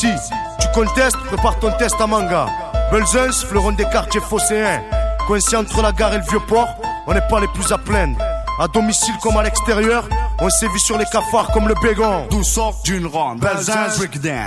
d'ici. Tu contestes, prépare ton test à manga. Belzens, fleuron des quartiers phocéens. Coincé entre la gare et le vieux port, on n'est pas les plus à plaindre. À domicile comme à l'extérieur, on sévit sur les cafards comme le bégon. D'où sort d'une ronde, Belzins breakdown.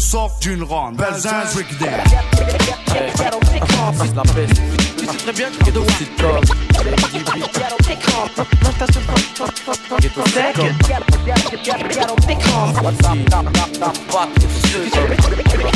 D'où sort d'une ronde, Belzins breakdown. C'est la peste. Tu sais très bien que Ghetto Sitcom, Ghetto Sec,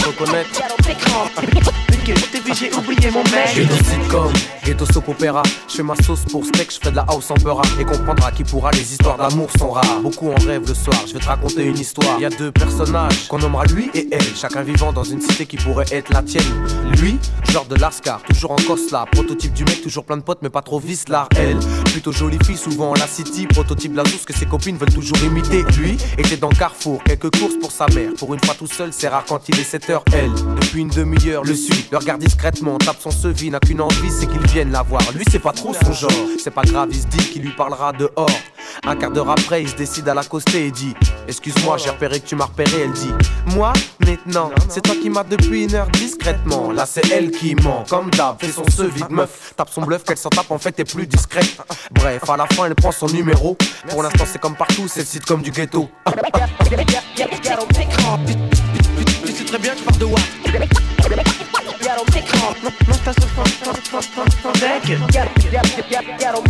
reconnaître. J'ai oublié mon mec. Ghetto sitcom, ghetto soap opéra. Je fais ma sauce pour steak, je fais de la house en beurre. Et comprendra qui pourra, les histoires d'amour sont rares. Beaucoup en rêve le soir, je vais te raconter une histoire. Y a deux personnages qu'on nommera lui et elle. Chacun vivant dans une cité qui pourrait être la tienne. Lui, genre de Lascar, toujours en cosla. Prototype du mec, toujours plein de potes, mais pas trop vislar. Elle, plutôt jolie fille, souvent en la city. Prototype la douce que ses copines veulent toujours imiter. Lui, était dans Carrefour, quelques courses pour sa mère. Pour une fois tout seul, c'est rare quand il est 7h. Elle, depuis une demi-heure, le suit, le regarde discrètement, tape son sevi, n'a qu'une envie, c'est qu'il vienne la voir. Lui, c'est pas trop son genre, c'est pas grave, il se dit qu'il lui parlera dehors. Un quart d'heure après, il se décide à l'accoster et dit Excuse-moi, j'ai repéré que tu m'as repéré. Elle dit Moi, maintenant, c'est toi qui m'as depuis une heure discrètement. Là, c'est elle qui ment, comme d'hab, fait son sevi de meuf. Tape son bluff, qu'elle s'en tape, en fait, est plus discrète. Bref, à la fin, elle prend son numéro. Pour l'instant, c'est comme partout, c'est le site comme du ghetto. Tu sais très bien que je de. Yeah, don't pick ghetto,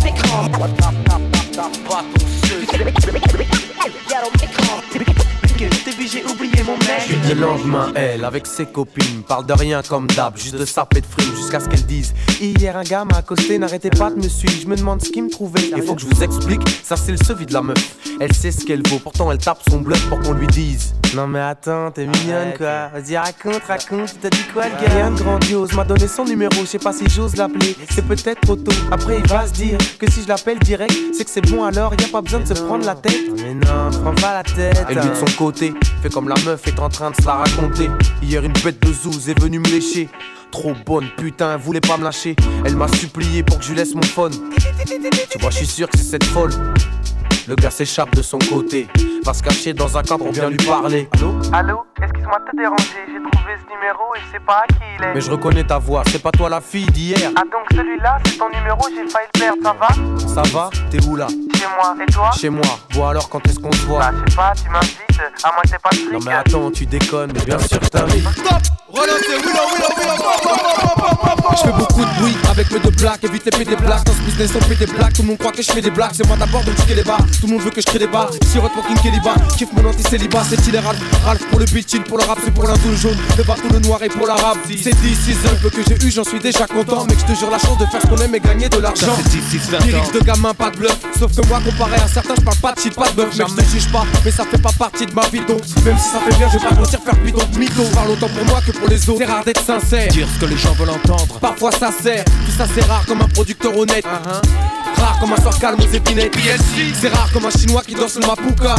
J'ai oublié mon mec. Le lendemain, elle, avec ses copines, parle de rien comme d'hab, juste de saper de frime jusqu'à ce qu'elle dise Hier, un gars m'a accosté, n'arrêtez pas de me suivre, je me demande ce qu'il me trouvait. Il faut que je vous explique, ça c'est le sevi de la meuf. Elle sait ce qu'elle vaut, pourtant elle tape son bluff pour qu'on lui dise Non mais attends, t'es mignonne quoi. Vas-y, raconte, raconte, tu t'as dit quoi le gars? Rien de grandiose, m'a donné son numéro, je sais pas si j'ose l'appeler. C'est peut-être trop tôt. Après, il va se dire que si je l'appelle direct, c'est que c'est bon alors, y a pas besoin de se prendre la tête. Mais non, prends pas la tête. Elle lui de son côté, fait comme la meuf est en train de se la raconter. Hier, une bête de zouz est venue me lécher. Trop bonne, putain, elle voulait pas me lâcher. Elle m'a supplié pour que je lui laisse mon phone. Tu vois, je suis sûr que c'est cette folle. Le gars s'échappe de son côté, va se cacher dans un cadre, on vient lui parler. Allô? Allô, excuse-moi de te déranger, j'ai trouvé ce numéro et je sais pas à qui il est. Mais je reconnais ta voix, c'est pas toi la fille d'hier. Ah donc celui-là, c'est ton numéro, j'ai failli le perdre, ça va? Ça va? T'es où là? Chez moi, et toi Chez moi. Bon alors, quand est-ce qu'on se voit Bah je sais pas, tu m'invites, à moi t'es pas de Non mais attends, tu déconnes, mais bien sûr que t'invites. Relancez, Willow, Willow, Willow, Je fais beaucoup de bruit avec mes deux plaques, évite les des blagues. Dans ce business, on fait des blagues. Tout le monde croit que je fais des blagues. C'est moi d'abord, donc je des bars. Tout le monde veut que je crée des bars. Sirote fucking Keliba, kiffe mon anti-célibat. C'est il Ralph. Ralph pour le beat, pour le rap, c'est pour tout le jaune. Le tout le noir et pour l'arabe. C'est 10, 6 peu que j'ai eu, j'en suis déjà content. Mais je te jure la chance de faire ce qu'on aime et gagner de l'argent. Lyrics de gamin, pas de bluff. Sauf que moi, comparé à certains, je parle pas de shit, pas de bluff. Mais je te juge pas, mais ça fait pas partie de ma vie. Donc, même si ça fait bien, je vais pas mentir, faire bidon, mytho. Parle autant pour moi que pour les autres. C'est rare d'être sincère. Dire ce que les gens veulent entendre. Parfois ça sert, tout ça c'est rare comme un producteur honnête. Uh-huh. Rare comme un soir calme aux épinettes. C'est rare comme un chinois qui danse le mapuka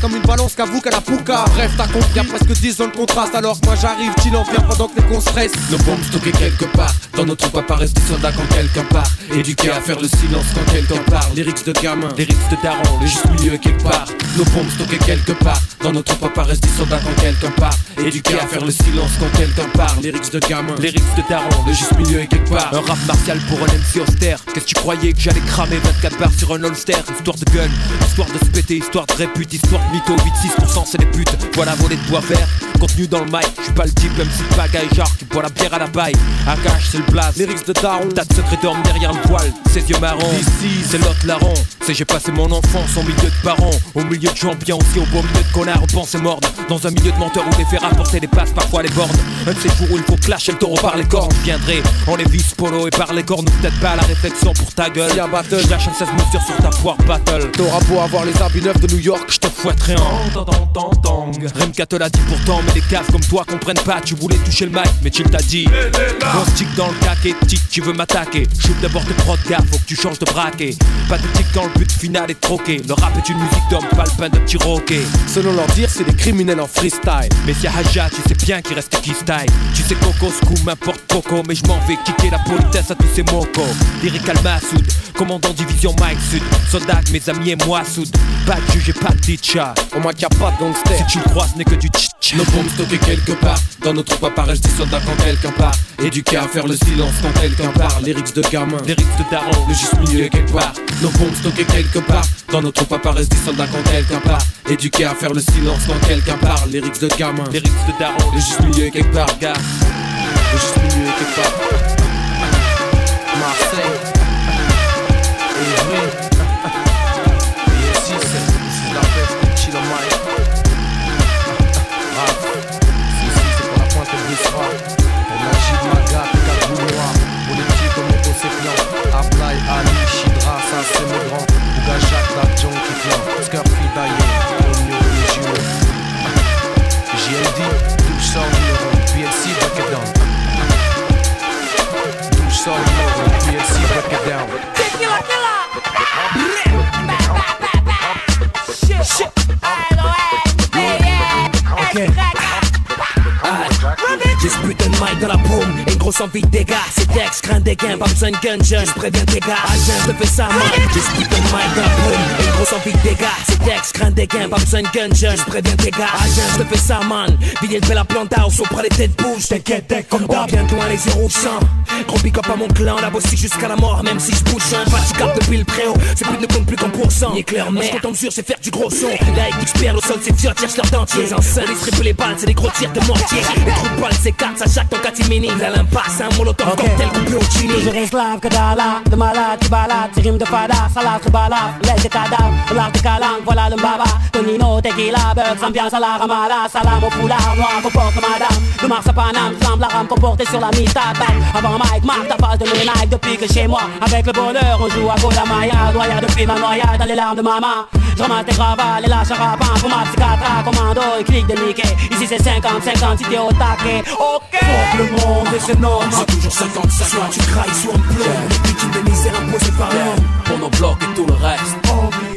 comme une balance qu'avoue qu'à la pouka. Bref, t'as compris, y'a presque 10 ans de contraste. Alors que moi j'arrive, tu en viens pendant que les cons stressent. Nos bombes stockées quelque part. Dans notre troupe apparaissent des soldats quand quelqu'un part. Éduqués à faire le silence quand quelqu'un parle. Lyrics de gamin, lyrics de daron, le juste milieu quelque part. Nos bombes stockées quelque part. Dans notre troupe apparaissent des soldats quand quelqu'un part. Éduqués à faire le silence quand quelqu'un parle. Lyrics de gamin, lyrics de daron, le juste milieu quelque part. Un rap martial pour un MC austère. Qu'est-ce que tu croyais que j'allais cramer 24 barres sur un holster? Histoire de gun, histoire de se péter, histoire de répute, histoire mytho 8-6% c'est des putes. Voilà voler de bois vert. Contenu dans le mic. Je suis pas le type même si bagaille genre qui boit la bière à la baille. Akash c'est le blaze. Lyrics de Daron. T'as de secret d'homme derrière le poil Ses yeux marrons. Ici c'est l'autre larron C'est j'ai passé mon enfance au milieu de parents. Au milieu de gens bien aussi au beau milieu de connards. Pensées mordes. Dans un milieu de menteurs où les fait rapporter les passes parfois les bornes. Un de ces jours où il faut clasher le taureau par les cornes. Je viendrai en les vis polo et par les cornes. Ou peut-être pas à la réflexion pour ta gueule. Un battle. Je lâche un 16 mesures sur ta foire battle. T'auras beau avoir les habits neufs de New York. Je te fouetterai en Remka te l'a dit pourtant, mais les caves comme toi comprennent pas. Tu voulais toucher le mic, mais tu t'a dit. Bon stick dans le caquet, tic, tu veux m'attaquer. Shoot d'abord tes prods, gars, faut que tu changes de braquet. Pathétique quand le but final est troqué. Le rap est une musique d'homme, pas le pain de petit roquet. Selon leur dire, c'est des criminels en freestyle. Mais si Haja, tu sais bien qu'il reste qui style. Tu sais Coco, Scoop, m'importe Coco, mais je m'en vais kicker la politesse à tous ces mocos. Lyrical Massoud, commandant division Mike Sud. Soldat, mes amis et moi, Soud. Pas de juge pas de teacher. Au moins qu'il a pas de gangster. Si tu le crois, ce n'est que du tch Nos bombes stockées quelque part. Dans notre troupe apparaissent des soldats quand quelqu'un part. Éduqués à faire le silence quand quelqu'un parle. Lyrics de gamin, lyrics de daron, le juste milieu quelque part. Nos bombes stockées quelque part. Dans notre troupe apparaissent des soldats quand quelqu'un part. Éduqués à faire le silence quand quelqu'un parle. Lyrics de gamin, lyrics de daron, le juste milieu quelque part, gars. Le juste milieu quelque part. Marseille. Envie de dégâts. C'est ex, craint des gains, pas besoin de gun, jeune, je préviens tes gars. Agent, je te fais ça, man. Dans la paume et une grosse envie de dégâts. C'est ex, craint des gains, pas besoin de gun, jeune, je préviens tes gars. Agent, je te fais ça, man. Villiers de la planta, au près les têtes bouges. T'inquiète, comme d'hab. Bien loin les yeux rougeants. Gros pick up à mon clan, la bossy jusqu'à la mort, même si je bouge un fatigable depuis le préau. C'est plus ne compte plus qu'en pourcent. Ni clair, mais je mesure, c'est faire du gros son. Là, expert au sol, c'est fier, tire leur dentier. Les enceintes, les les balles, c'est des gros tirs de mortier. Les trous de balles, c'est 4, ça chaque ton catimini l'impasse, un molotov cocktail coupé au chili Toujours esclave que d'Allah, de malade qui balade, c'est rime de fada, salade se balade, laisse des cadavres, l'art calanques, voilà le baba, Tonino, tequila, bugs, ambiance à la ramada, salam au foulard, noir, comporte madame, de Mars à Paname, flamme la rame comportée sur la à avant Mike, marque ta face de mes Nike depuis que chez moi, avec le bonheur, on joue à Gola Maya, noyade depuis ma noyade dans les larmes de maman, je ramasse tes gravats, les lâches à rapin, pour ma psychiatre, commando, et clic de Mickey, ici c'est 50, 50, si t'es au taquet, ok, le monde c'est normal. C'est toujours 50 ça Soit tu crailles, soit on pleure Les victimes des misères imposées par l'homme Pour nos blocs et tout le reste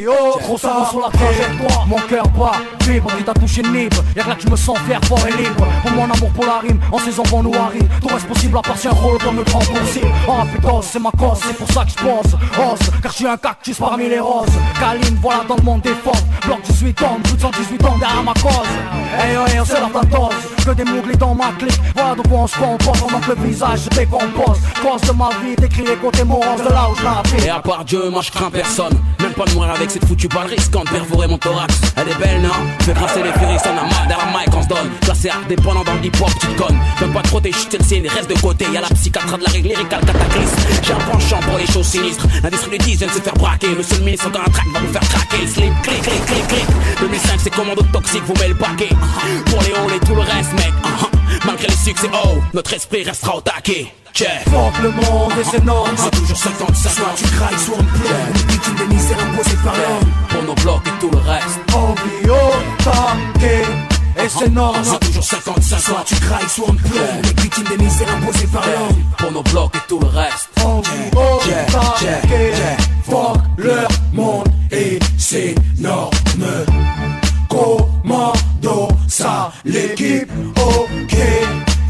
Oh, trop sur la trajectoire Mon cœur bat, vibre, qui t'a touché nib Y'a que là que je me sens faire fort et libre. Pour mon amour pour la rime, en saison vent noirri Tout reste possible à part un rôle comme le grand possible Oh putain, c'est ma cause, c'est pour ça que je pense Rose, car je suis un cactus parmi les roses. Kaline, voilà dans le monde des Bloc 18 ans, plus de 118 ans derrière ma cause. Hey oh, hey, c'est la dose. Que des mouglis dans ma clique. Voilà de quoi on se compose le visage je décompose. Cause de ma vie, d'écrire les côtés moroses de là où je Et à part Dieu, moi je crains personne. Même pas de mourir avec cette foutue balle risquante Perforer mon thorax, elle est belle non? Fais tracer les furies, on a mal derrière mic on se donne cercle, dépendant dans le hip-hop, tu te connes. Donne pas trop tes chutes, reste de côté. Y'a la psychiatre de la règle lyricale cataclysme. J'ai un penchant pour les choses sinistres. L'industrie du 10 vient de se faire braquer. Monsieur le ministre dans un track va vous faire craquer. Slip, clic, clic, clic, clic. 2005, c'est commando toxique, vous met le paquet. Pour les halls et tout le reste, mec. Malgré les succès, oh, notre esprit restera au taquet. Check. Fuck le monde normes. C'est toujours 55 Soit tu crailles, soit on pleure. Victime des misères imposées par l'homme. Pour nos blocs et tout le reste. Envie au taquet. Et c'est normes. C'est toujours 55 Soit tu crailles, soit on pleure. Victime des misères imposées par l'homme. Pour nos blocs et tout le reste. Envie au taquet. Fuck leur monde et ses normes. Commando, ça l'équipe, ok.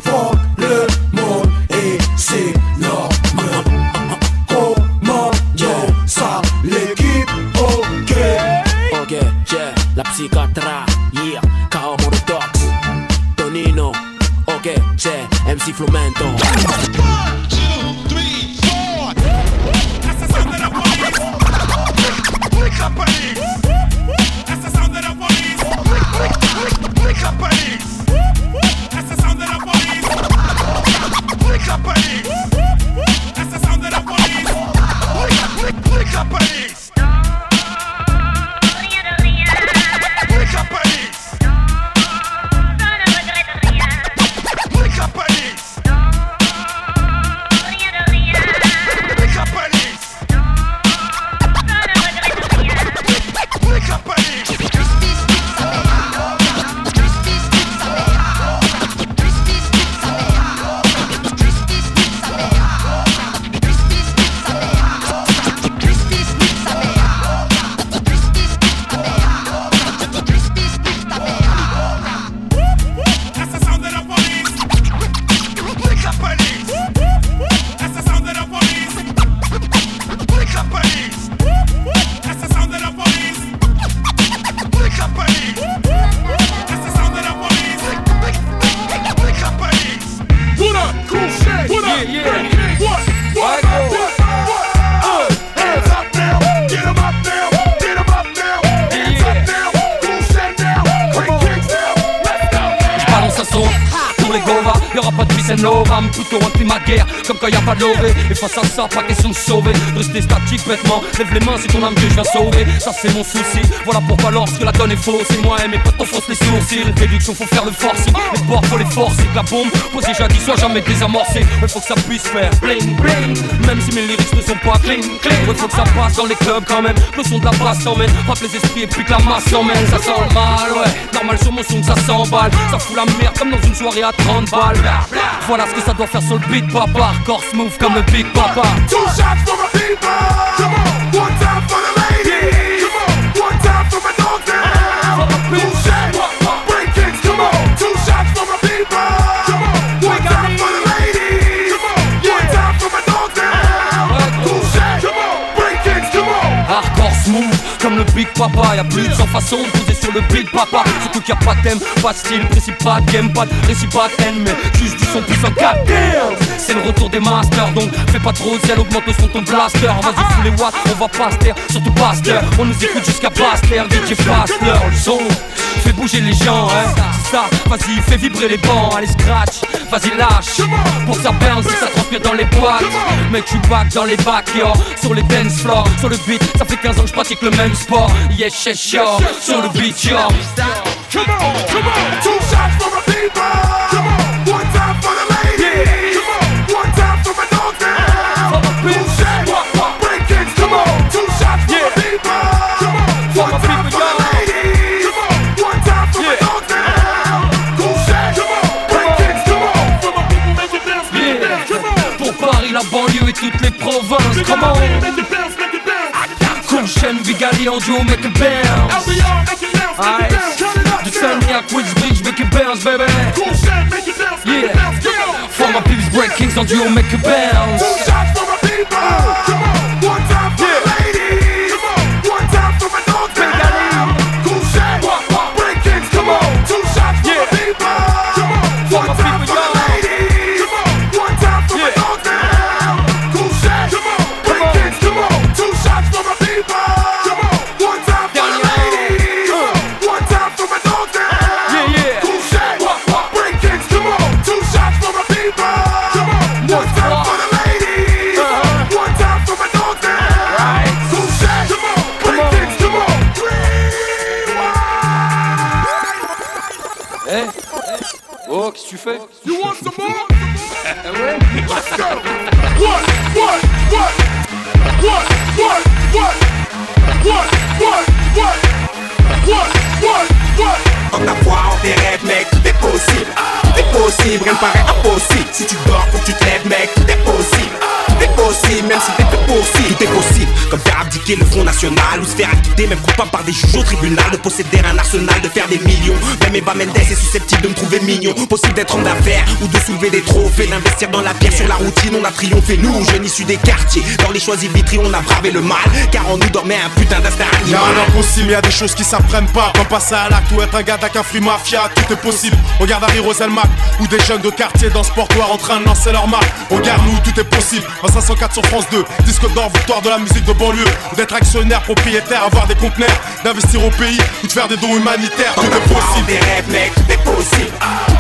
Fuck le monde et ses normes. Commando, ça l'équipe, ok. Ok, yeah, la psychiatra, yeah, Kao Monotox, Tonino, ok, yeah, MC Flumento. Y'aura pas de vis and love, plutôt un climat de guerre. Comme quand y a pas de lové Et face à ça, pas question de sauver. Rester statique bêtement. Lève les mains, c'est ton âme que je viens sauver. Ça c'est mon souci. Voilà pourquoi lorsque la donne est fausse Et moi et mes potes t'enfonce les sourcils. Réduction faut faire le forcing Les ports faut les forcer. Que la bombe posée jadis soit jamais désamorcée. Il faut que ça puisse faire bling bling. Même si mes lyrics ne sont pas clean clean. Il faut que ça passe dans les clubs quand même. Le son de la basse s'emmène. Frappe les esprits et puis que la masse s'emmène. Ça sent mal ouais. Normal sur mon son que ça s'emballe. Ça fout la merde comme dans une soirée à 30 balles voilà ce que ça doit faire sur le beat, papa. Hardcore smooth comme le Big Papa. Two shots for my people. Come on. One time for the ladies. Come on. One time for my down. Two shots. Break kicks. Come on. Two shots for my people. Come on. One time for the ladies. Come on. One time for my down. Two shots. Come on. Break kicks. Come on. Hardcore smooth comme le Big Papa. Y'a plus de 100 façons de sur le Big Papa. Surtout qu'il y a pas de thème, pas de style, principe, pas de game, pas de récit, pas de haine, mais juste du son puissant. Goddamn! C'est le retour des masters, donc fais pas trop zèle, augmente le son ton blaster. Vas-y, fous les watts, on va pas se taire, surtout pas. On nous écoute jusqu'à Baster, DJ Faster, le son. Fais bouger les gens, hein. Ça, vas-y, fais vibrer les bancs, allez scratch, vas-y lâche. Pour ça bounce, ça transpire dans les boîtes. Mec, tu back dans les bacs. Sur les dance floors, sur le beat, ça fait 15 ans que je pratique le même sport. Yes, yes, yo. Sur le beat, yo. Come on, come on. Two shots for my people. Come on. One time for the ladies. Come on. One time for my dogs down. Two shots. Break kicks. Come on. Two shots for my people. Come on. One time for the ladies. Come on. One time for my dogs down. Two shots. Come on. Break kicks. Come on. For my people, make it dance, make it dance. Come on. Pour Paris, la banlieue et toutes les provinces. It dance. Cool chaîne, Vigali en duo, make it bounce. LBR, make it dance, make it dance. Turn it up, Du yeah. Sunny à Queensbridge, make it bounce, baby. Cool shit, make it dance, make it Yeah. Come on. For my peeps, break kings en duo, make it bounce. Two shots for my people. Come on. One time for the ladies. Come on. One time for my dogs down. Cool shit. Break kicks. Come on. Two shots for my people. Come on. One time for Oh, qu'est-ce que tu fais You want some more? Let's go. What? What? What? What? What? What? What? What? What? What? What? What? En ta foi, en tes rêves, mec, tout est possible. Tout est possible, rien ne paraît impossible. Si tu dors, faut que tu te lèves, mec, tout est possible. Possible, même si peu possible. Tout est possible, comme faire abdiquer le Front National ou se faire acquitter, même coupable par des juges au tribunal, de posséder un arsenal, de faire des millions. Même Eva Mendes est susceptible de me trouver mignon. Possible d'être homme d'affaires ou de soulever des trophées, d'investir dans la pierre sur la routine. On a triomphé, nous, jeunes issus des quartiers. Dans les choisis de Vitry, on a bravé le mal, car en nous dormait un putain d'instinct Y'a animal. un impossible, y'a des choses qui s'apprennent pas. Comme passer à l'acte ou être un gars d'un free mafia, tout est possible. Regarde Harry Roselmack ou des jeunes de quartier dans ce portoir en train de lancer leur marque. Regarde nous, tout est possible. En 504 sur France 2, disque d'or, victoire de la musique de banlieue. D'être actionnaire, propriétaire, avoir des conteneurs, d'investir au pays ou de faire des dons humanitaires, tout est possible.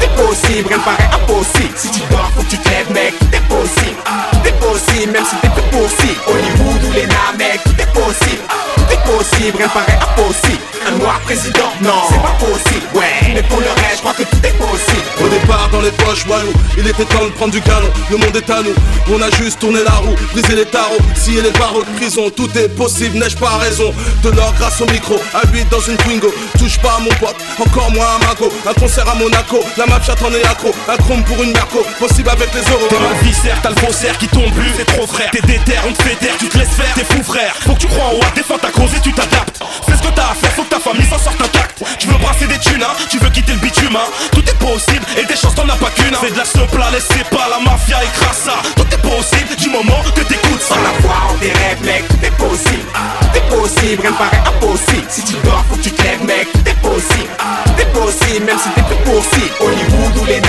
Est possible, rien paraît impossible. Si tu dors, faut que tu te lèves, mec, tout est possible. Tout est possible, même si t'es peu possible. Hollywood ou les mec, tout est possible. Tout est possible, rien paraît impossible. Un noir président, non, c'est pas possible. Ouais, mais pour le reste, je crois que tout est possible. Au départ dans les poches wallou Il était temps de prendre du canon Le monde est à nous On a juste tourné la roue Brisé les tarots Scié les barreaux de prison Tout est possible N'ai-je pas raison? De l'or grâce au micro À lui dans une Twingo Touche pas à mon pote Encore moins à Mago Un concert à Monaco La en est accro Un chrome pour une merco Possible avec les euros T'es mal viscère, t'as le faussaire qui tombe plus, c'est trop frère. T'es déter, on te fait taire, tu te laisses faire, t'es fou frère. Faut que tu crois en roi, défends ta cause et tu t'adaptes. Fais ce que t'as à faire, faut que ta famille s'en sorte intacte. Tu veux brasser des thunes, hein, tu veux quitter le bitume, hein. Tout est possible et des chances t'en as pas qu'une. hein. Fais de la soupe là, laissez pas la mafia écrase ça. Tout est possible du moment que t'écoutes ça. Sans la foi en tes rêves, mec, tout est possible. Tout est possible, rien ne paraît impossible. Si tu dors, faut que tu te lèves, mec, tout est possible. Tout est possible, même si t'es peu du monde les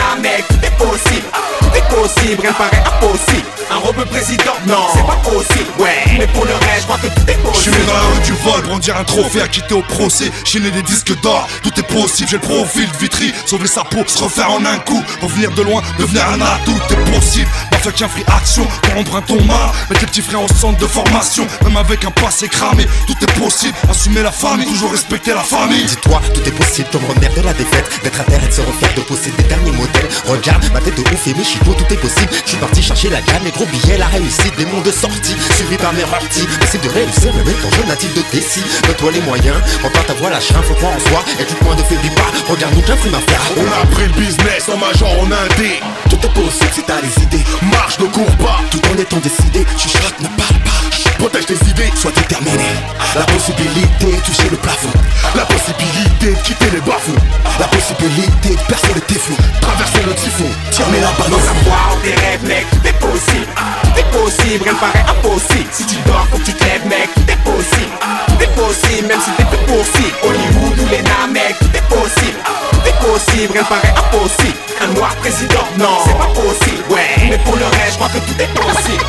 Possible, rien ne paraît impossible. Un rebeu président, non, c'est pas possible. Ouais, mais pour le reste, je crois que tout est Je suis possible. né dans la rue du vol, brandir un trophée, acquitté au procès, chiner des disques d'or, tout est possible, j'ai le profil de Vitry, sauver sa peau, se refaire en un coup, revenir de loin, devenir un atout, tout est possible, Mafia qui free action, pour rendre un ton mal, mettre les petits frères au centre de formation, même avec un passé cramé, tout est possible, assumer la famille, toujours respecter la famille. Dis-toi, tout est possible, comme remettre de la défaite, d'être à terre et de se refaire, de posséder des derniers modèles. Regarde, ma tête de ouf et mes chipots, tout est possible. Je suis parti chercher la gamme, les gros billets, la réussite, des mondes de sortie, suivi par mes parties. Possible de réussir, même étant jeune natif de Tessie. Donne-toi les moyens, empare ta voix, lâche rien, faut croire en soi, et tout point de faiblis pas. Regarde-nous qu'un fruit faire. On a pris le business en major en indé Tout est possible si t'as les idées. Marche, ne cours pas Tout en étant décidé, chuchote, ne parle pas. Protège tes idées Sois déterminé. La possibilité de toucher le plafond. La possibilité de quitter les bafous La possibilité de percer le typhon. Traverser le typhon Tirer la Dans balance. la foi en tes rêves, mec, tout est possible. Tout est possible, rien ne paraît impossible. Si tu dors, faut que tu te lèves, mec, tout est possible. Tout est possible, même si t'es peu possible. Hollywood ou les mec, tout est possible. Tout est possible, rien ne paraît impossible. Un noir président, non, c'est pas possible. Ouais, mais pour le reste, je crois que tout est possible.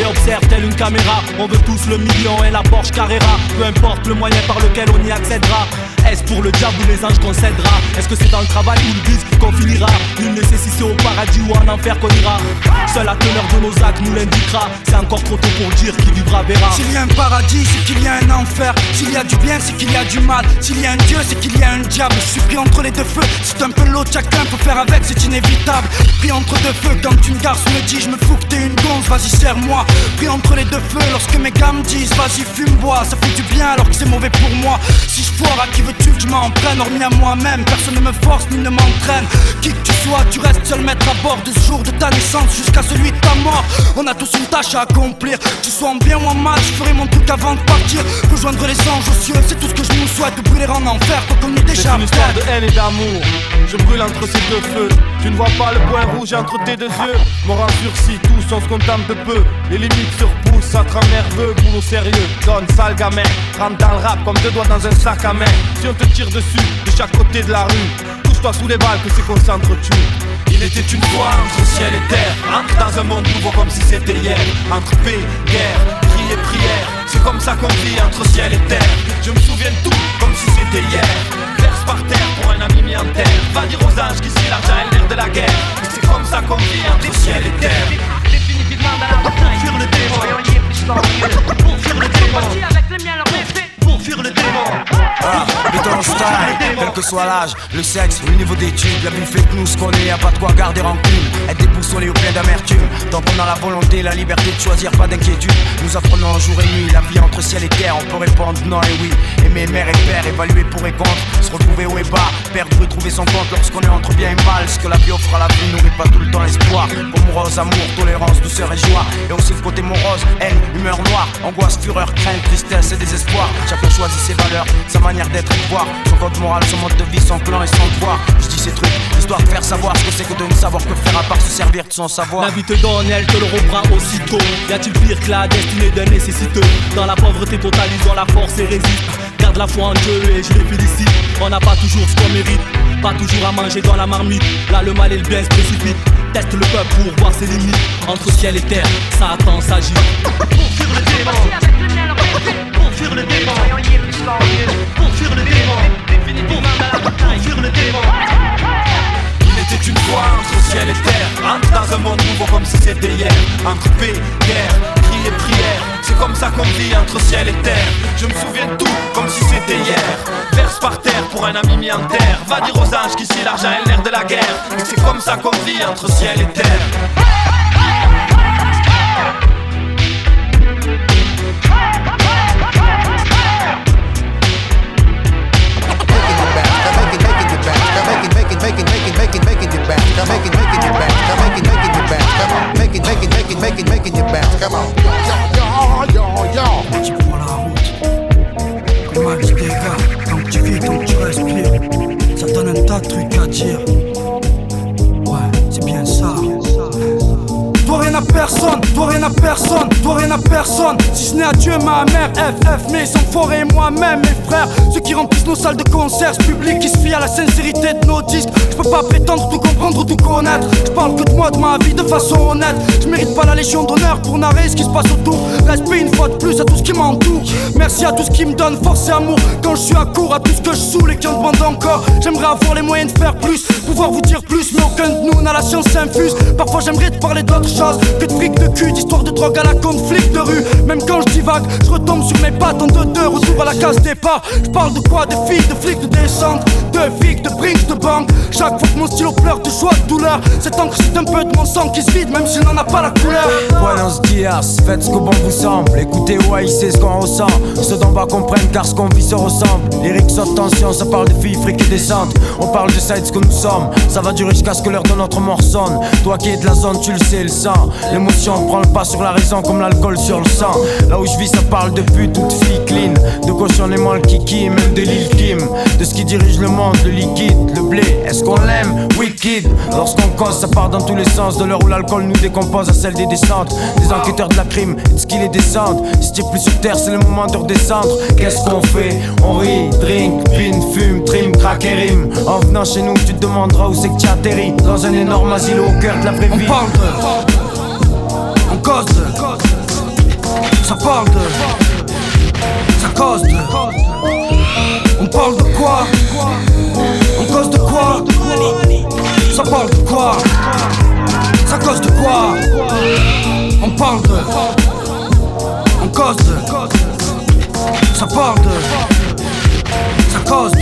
Et observe telle une caméra On veut tous le million et la Porsche Carrera Peu importe le moyen par lequel on y accédera Est-ce pour le diable ou les anges qu'on cédera? Est-ce que c'est dans le travail ou le bus qu'on finira? Nul ne sait si c'est au paradis ou en enfer qu'on ira Seule la teneur de nos actes nous l'indiquera C'est encore trop tôt pour dire qui vivra verra S'il y a un paradis, c'est qu'il y a un enfer. S'il y a du bien, c'est qu'il y a du mal. S'il y a un Dieu, c'est qu'il y a un diable. Je suis pris entre les deux feux. C'est un peu l'autre, chacun peut faire avec, c'est inévitable. Pris entre deux feux, quand une garce me dit, je me fous que t'es une gonze, vas-y serre-moi. Pris entre les deux feux, lorsque mes gars me disent, vas-y fume-bois, ça fait du bien alors que c'est mauvais pour moi. Si je foire, à qui veux-tu que je m'en prenne? Hormis à moi-même, personne ne me force ni ne m'entraîne. Qui que tu sois, tu restes seul maître à bord de ce jour de ta naissance jusqu'à celui de ta mort. On a tous une tâche à accomplir. Tu sois en bien ou en mal, je ferai mon truc avant de partir. Rejoindre les anges aux cieux, c'est tout ce que je nous souhaite. De brûler en enfer, qu'on ait C'est déjà une histoire de haine et d'amour. Je brûle entre ces deux feux. Tu ne vois pas le point rouge entre tes deux yeux. Mon rang sursis, tous on se contente de peu. Les limites surpoussent, ça te rend nerveux. Boulot sérieux, donne sale gamin. Rentre dans le rap comme deux doigts dans un sac à main. Si on te tire dessus, de chaque côté de la rue, touche-toi sous les balles que c'est qu'on s'entretue. Il était une fois entre ciel et terre. Entre dans un monde nouveau comme si c'était hier. Entre paix, guerre, cri et prière. C'est comme ça qu'on vit entre ciel et terre. Je me souviens de tout comme si c'était c'était hier Verse par terre pour un ami mis en terre Va dire aux anges qu'ici l'argent est l'air de la guerre Et c'est comme ça qu'on vit entre ciel et terre La bataille Pour fuir le démon Et on y est plus glorieux Pour fuir le démon avec les miens leur Pour fuir le démon. Ah, style, quel que soit l'âge, le sexe, le niveau d'études, la vie fait de nous ce qu'on est, y'a pas de quoi garder rancune, être déboussolé au plein d'amertume, tant qu'on a la volonté, la liberté de choisir, pas d'inquiétude, nous apprenons jour et nuit, la vie entre ciel et terre, on peut répondre non et oui, aimer mère et père, évaluer pour et contre, se retrouver haut et bas, perdre et trouver son compte lorsqu'on est entre bien et mal, ce que la vie offre à la vie nourrit pas tout le temps l'espoir, rose, amour, tolérance, douceur et joie, et aussi le côté morose, haine, humeur noire, angoisse, fureur, crainte, tristesse et désespoir, chacun choisit ses valeurs, sa manière d'être et de voir, son code moral, son mode de vie, son clan et son devoir. Je dis ces trucs, histoire de faire savoir ce que c'est que de ne savoir que faire à part se servir de son savoir. La vie te donne, elle te le reprend aussitôt. Y a-t-il pire que la destinée d'un nécessiteux? Dans la pauvreté totalisant la force et résiste. Garde la foi en Dieu et je les félicite. On n'a pas toujours ce qu'on mérite, pas toujours à manger dans la marmite. Là, le mal et le bien se précipitent. Teste le peuple pour voir ses limites. Entre ciel et terre, ça attend, s'agit. Pour fuir le démon fuir le démon. Pour fuir le démon. Pour fuir le démon. Il était une fois entre ciel et terre. Entre dans un monde nouveau comme si c'était hier. Entre paix, guerre, cri et prière. C'est comme ça qu'on vit entre ciel et terre. Je me souviens de tout comme si c'était hier. Verse par terre pour un ami mis en terre. Va dire aux anges qu'ici l'argent est l'air de la guerre. C'est comme ça qu'on vit entre ciel et terre Tas Si ce n'est à Dieu, ma mère, FF, mes moi-même, frères Ceux qui remplissent nos salles de concert, ce public qui se fie à la nos pas prétendre tout comprendre ou tout connaître. Je parle que de moi, de ma vie, de façon honnête. Je mérite pas la légion d'honneur pour narrer ce qui se passe autour. Respect une fois de plus à tout ce qui m'entoure. Merci à tout ce qui me donne force et amour. Quand je suis à court, à tout ce que je saoule et qui en demande encore. J'aimerais avoir les moyens de faire plus, pouvoir vous dire plus. Mais aucun de nous n'a la science infuse. Parfois j'aimerais te parler d'autre chose que de fric de cul, d'histoire de drogue à la conflit de rue. Même quand je divague, je retombe sur mes pattes en deux deux Retour à la case départ, je parle de quoi? De filles, de flics, de descente De flics, de brinks, de banque fois que mon stylo pleure de joie, de douleur Cette encre c'est un peu de mon sang qui se vide Même s'il n'en a pas la couleur Buenos dias, faites ce que bon vous semble. Écoutez, ouais, c'est ce qu'on ressent. Ceux d'en bas comprennent car ce qu'on vit se ressemble. Lyrics saute tension, ça parle de filles fric et descentes. On parle de ça et de ce que nous sommes. Ça va durer jusqu'à ce que l'heure de notre mort sonne. Toi qui es de la zone, tu le sais, le sang. L'émotion prend le pas sur la raison comme l'alcool sur le sang. Là où je vis, ça parle de pute, toute fille clean. De cochon et le kiki, même de l'île Kim. De ce qui dirige le monde, le liquide, le blé. Est-ce qu'on Wicked. Lorsqu'on cause, ça part dans tous les sens. De l'heure où l'alcool nous décompose à celle des descentes. Des enquêteurs de la crime, et de ce qu'il est descente. Si t'es plus sur terre, c'est le moment de redescendre. Qu'est-ce qu'on fait? On rit, drink, pin, fume, trim, crack et rime. En venant chez nous, tu te demanderas où c'est que tu atterris. Dans un énorme asile au cœur de la vraie vie. On parle de. On cause de. Ça parle de. Ça cause de. On parle de quoi? On cause de quoi? Ça parle de quoi? Ça cause de quoi? On parle de. On cause. Ça parle de. Ça cause.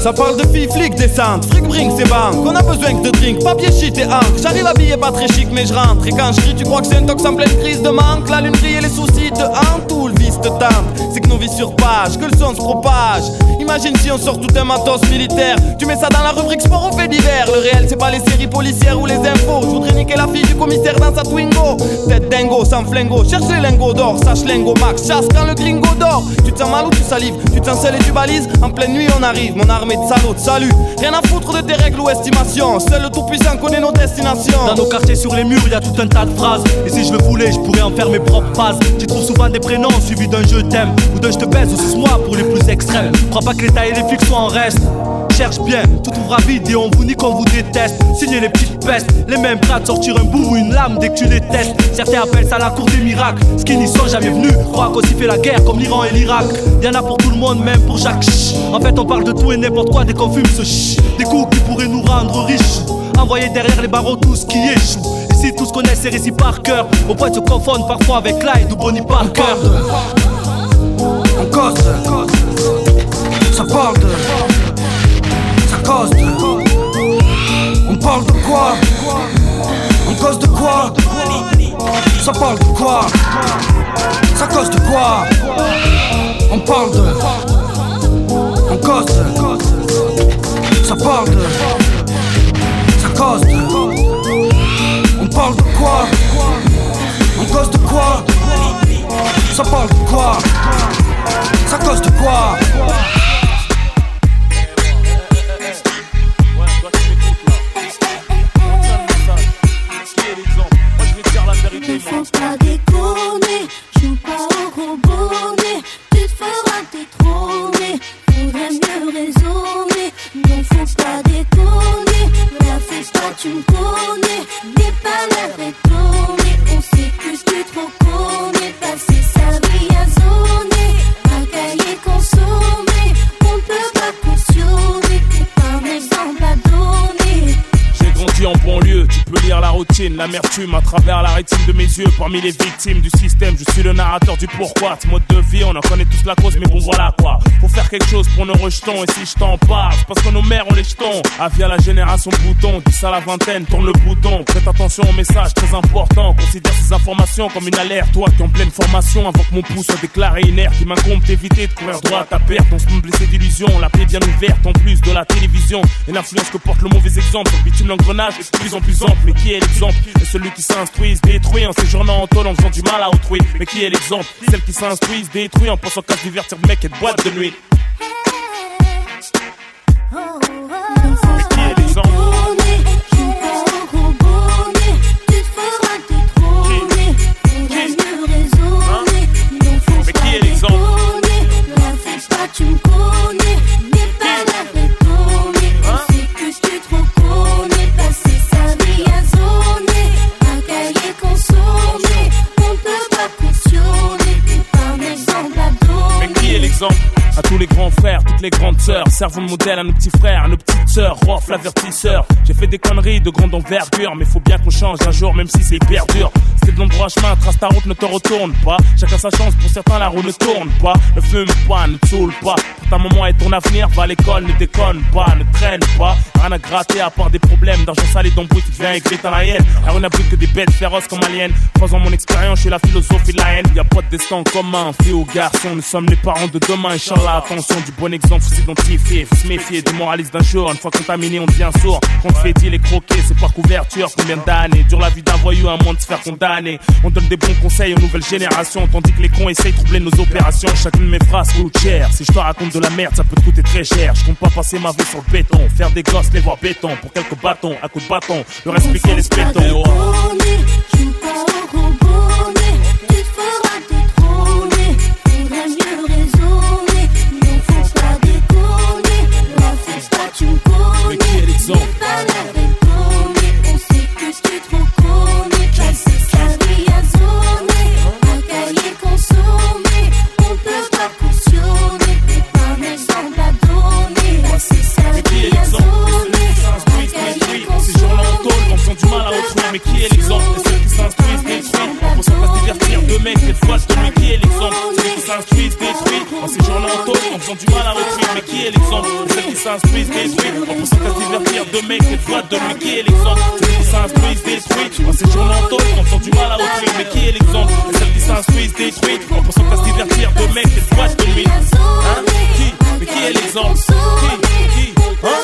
Ça parle de filles, flics, descente, fric, bring, c'est banque. On a besoin que de drink, papier, shit et encre. J'arrive habillé pas très chic, mais je rentre. Et quand je tu crois que c'est un tox en pleine crise de manque? La lune brille et les soucis te hantent ou le vice te tente. Nos vies sur page, que le son se propage. Imagine si on sort tout un matos militaire. Tu mets ça dans la rubrique sport ou fait divers. Le réel, c'est pas les séries policières ou les infos. Je voudrais niquer la fille du commissaire dans sa Twingo. Tête dingo, sans flingo. Cherche les lingots d'or, sache lingo max. Chasse quand le gringo dort. Tu te sens mal ou tu salives? Tu te sens seul et tu balises? En pleine nuit, on arrive. Mon armée de salauds, salut. Rien à foutre de tes règles ou estimations. Seul le tout-puissant connaît nos destinations. Dans nos quartiers sur les murs, y a tout un tas de phrases. Et si je le voulais, je pourrais en faire mes propres phrases. Tu trouves souvent des prénoms suivis d'un je t'aime deux, je te baise ou moi pour les plus extrêmes. Crois pas que l'état et les flics soient en reste. Cherche bien, tout trouvera vite et on vous nie qu'on vous déteste. Signez les petites pestes, les mêmes de sortir un bout ou une lame dès que tu les testes. Certains appellent ça la cour des miracles. Ce qui n'y sont jamais venus, croient qu'aussi fait la guerre comme l'Iran et l'Irak. Y'en a pour tout le monde, même pour Jacques. En fait, on parle de tout et n'importe quoi dès qu'on fume ce ch. Des coups qui pourraient nous rendre riches. Envoyer derrière les barreaux tout ce qui échoue. Et si tous connaissent ces récits par cœur, au point de se confondre parfois avec Clyde ou Bonnie Parker. On cause. Ça parle de Ça cause de. On parle de quoi? On cause de quoi? Ça parle de quoi? Ça cause de quoi? On parle de On cause Ça parle Ça cause de. On parle de quoi? On cause de quoi? Ça parle de quoi? Ça cause de quoi la routine, l'amertume à travers la rétine de mes yeux. Parmi les victimes du système, je suis le narrateur du pourquoi. Ce mode de vie, on en connaît tous la cause, mais bon voilà quoi. Faut faire quelque chose pour nos rejetons, et si je t'en parle, parce que nos mères ont les jetons. Ah, via la génération bouton, 10 à la vingtaine, tourne le bouton. Prête attention au message très important, considère ces informations comme une alerte. Toi qui en pleine formation, avant que mon pouce soit déclaré inerte, il m'incombe d'éviter de courir droit à ta perte. On se me blesser d'illusions, la paix bien ouverte en plus de la télévision. Et l'influence que porte le mauvais exemple, bitume l'engrenage plus en plus ample. Mais qui est l'exemple? Celui qui s'instruit, se détruit en séjournant en tôle en faisant du mal à autrui. Mais qui est l'exemple? Celle qui s'instruit, se détruit en pensant qu'à se divertir mec et de boîte de nuit. Sœurs, servons de modèle à nos petits frères, à nos petites sœurs, Rof l'avertisseur. J'ai fait des conneries de grande envergure, mais faut bien qu'on change un jour, même si c'est hyper dur. C'est de l'endroit chemin, trace ta route, ne te retourne pas. Chacun sa chance, pour certains la roue ne tourne pas. Ne fume pas, ne saoule pas. Pour ta maman et ton avenir, va à l'école, ne déconne pas, ne traîne pas. Rien à gratter à part des problèmes d'argent sale et d'embrouille qui vient écrire dans la haine. La rue n'abrite que des bêtes féroces comme aliens. Croisant mon expérience, je suis la philosophie de la haine. Y a pas de destin commun, fille ou garçon, nous sommes les parents de demain. Inch'Allah, attention, du bon exemple, faut faut se méfier des moralistes d'un jour. Une fois contaminé, on devient sourd. Qu'on te fait dire les croquer, c'est par couverture. Combien d'années dure la vie d'un voyou, un moins de se faire condamner? On donne des bons conseils aux nouvelles générations, tandis que les cons essayent de troubler nos opérations. Chacune de mes phrases coûte cher. Si je te raconte de la merde, ça peut te coûter très cher. Je compte pas passer ma vie sur le béton, faire des gosses, les voir béton pour quelques bâtons, à coups de bâton. Le reste, piquer les spétons. Tu te feras faudrait mieux sa Mais qui est l'exemple qui est l'exemple de ceux qui s'instruisent, détruits, en pensant qu'à se divertir de mecs et de boîtes de nuit. Qui est l'exemple? ceux qui s'instruisent, détruits, en ces gens-là en tôle, en faisant du mal à autrui. Mais qui est l'exemple? De ceux qui s'instruisent, détruits, en pensant qu'à se divertir de mecs et boîtes de nuit. Qui est l'exemple de ceux qui s'instruisent, détruits, en ces gens-là en tôle, en faisant du mal à autrui. Mais qui est l'exemple? De ceux qui s'instruisent, détruits, en pensant qu'à se divertir de mecs et boîtes de nuit. Hein? Qui? Mais qui est l'exemple? Qui? Qui? Hein?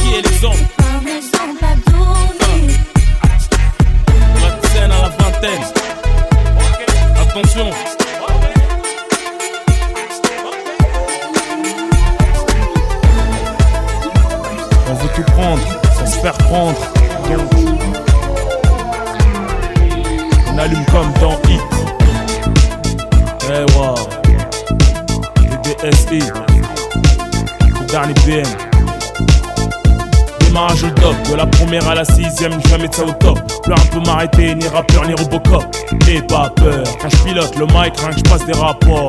Qui est l'exemple? Dizaine à la vingtaine. Attention. Tout prendre sans se faire prendre. On allume comme dans Hit. Eh wow. BDSI. Le dernier BM. Démarrage le top, de la première à la sixième, je vais mettre ça au top. Pleure un peu m'arrêter, ni rappeur ni Robocop. N'aie pas peur, quand je pilote le mic, rien que je passe des rapports.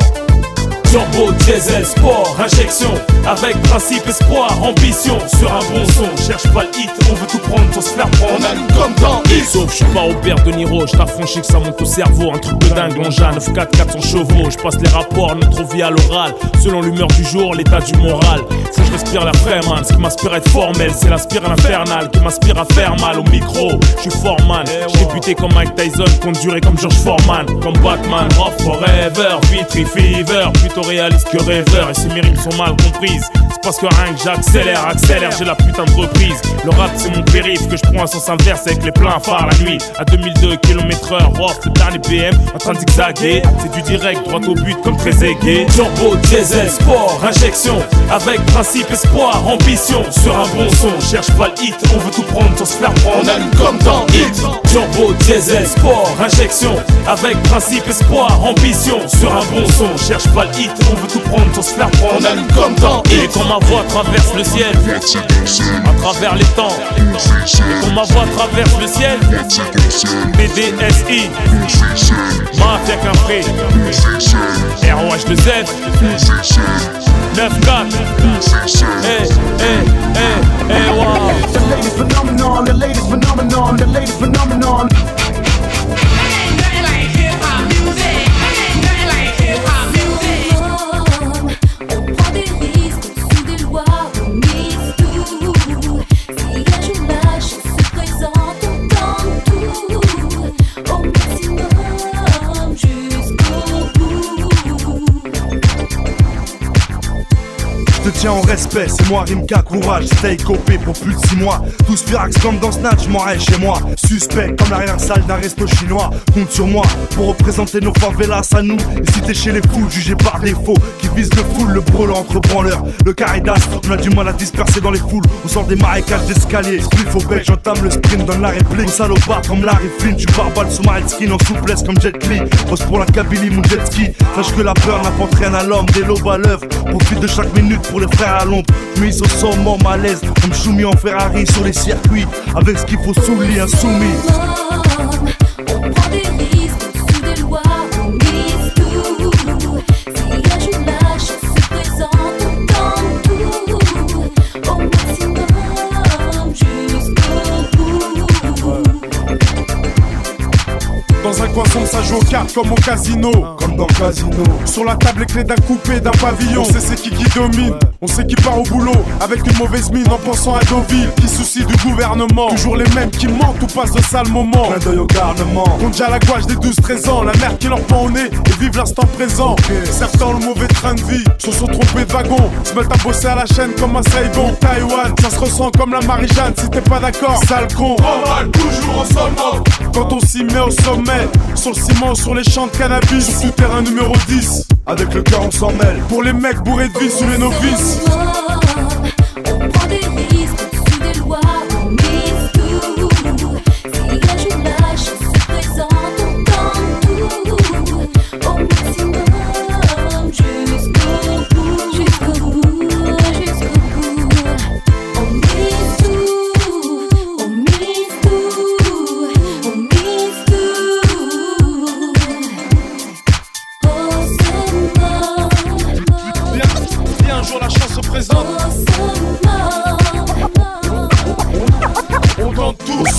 Turbo, diesel, sport, injection Avec principe, espoir, ambition Sur un bon son, cherche pas le hit On veut tout prendre sans se faire prendre. On allume comme dans Hit Sauf je suis pas Robert de Niro Je t'affranchis que ça monte au cerveau. Un truc de dingue, l'engin 9-4, 400 chevaux. Je passe les rapports, notre vie à l'oral. Selon l'humeur du jour, l'état du moral. Faut que je respire la man Ce qui m'inspire à être formel C'est l'aspire infernal Qui m'inspire à faire mal au micro. Je suis foreman J'ai buté comme Mike Tyson Conduire comme George Foreman. Comme Batman, Rock Forever Vitry Fever Plutôt réaliste que rêveur. Et si mes rimes sont mal comprises. C'est parce que rien que j'accélère, accélère J'ai la putain de reprise. Le rap c'est mon périph' Que je prends à sens inverse avec les pleins phares la nuit. À 2002 km heure Off le dernier BM en train de zigzaguer C'est du direct droit au but comme très aigué. Turbo, diesel, sport, injection Avec principe, espoir, ambition. Sur un bon son, cherche pas le hit On veut tout prendre sans se faire prendre. On allume comme dans Hit. Turbo, diesel, sport, injection Avec principe, espoir, ambition. Sur un bon son, cherche pas le hit On veut tout prendre sans se faire prendre. On allume comme dans Et quand ma voix traverse le ciel. À travers les temps. Et quand ma voix traverse le ciel. BDSI Mafia qu'un prix ROH de Z. 9-4 Hey, hey, hey, hey, wow. The latest phenomenon, the latest phenomenon, the latest phenomenon. En respect, c'est moi Rimka, courage, stay copé pour plus de 6 mois. Tous Firax comme dans Snatch, m'en reste chez moi. Suspect comme l'arrière-salle d'un resto chinois. Compte sur moi pour représenter nos favelas à nous. Et si t'es chez les foules, jugés par défaut, qui visent le foule, le brûle entre branleurs. Le caridas, on a du mal à disperser dans les foules. On sort des marécages d'escalier. Il faut bec, j'entame le sprint, donne la réplique. Au salopard comme Larry Flynn, tu balle sous ma skin en souplesse comme Jet Li. Pose pour la Kabylie, mon jet ski. Sache que la peur n'apporte rien à l'homme, des lobes à l'œuvre. Profite de chaque minute pour les frères à l'ombre. Mise au sommet, malaise, comme Choumi en Ferrari sur les circuits. Avec ce qu'il faut sous le lit, insoumis. On prend des risques sous des lois, on mise tout. Si la chance se présente, on tente tout. Au maximum, jusqu'au bout. Dans un coin sombre, ça joue aux cartes comme au casino. Comme dans casino. Sur la table, les clés d'un coupé, d'un pavillon. C'est qui qui domine. On sait qui part au boulot. Avec une mauvaise mine en pensant à Deauville. Qui soucie du gouvernement. Toujours les mêmes qui mentent ou passent de sales moments. Clin d'œil au garnement. Compte déjà la gouache des 12-13 ans. La mère qui leur pend au nez et vive l'instant présent. Certains ont le mauvais train de vie. Se sont trompés de wagon. Se mettent à bosser à la chaîne comme un Saigon. Taïwan, ça se ressent comme la Marie-Jeanne. Si t'es pas d'accord, sale con. toujours au sommet. Quand on s'y met au sommet. Sur le ciment, sur les champs de cannabis. Sur terrain numéro 10. Avec le cœur, on s'en mêle. Pour les mecs bourrés de vie sous les novices. On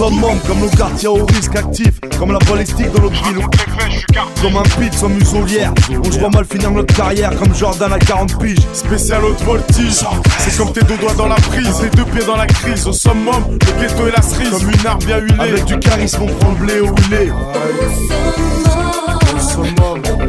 Au summum, comme nos quartiers au risque actif, comme la balistique dans notre ville. Comme un pit sans muselière. On se voit mal finir notre carrière comme Jordan à 40 piges. Spécial haute voltige. C'est comme tes deux doigts dans la prise, tes deux pieds dans la crise. Au summum, le ghetto et la cerise. Comme une arme bien huilée. Avec du charisme, on prend le blé il est. Au summum, on prend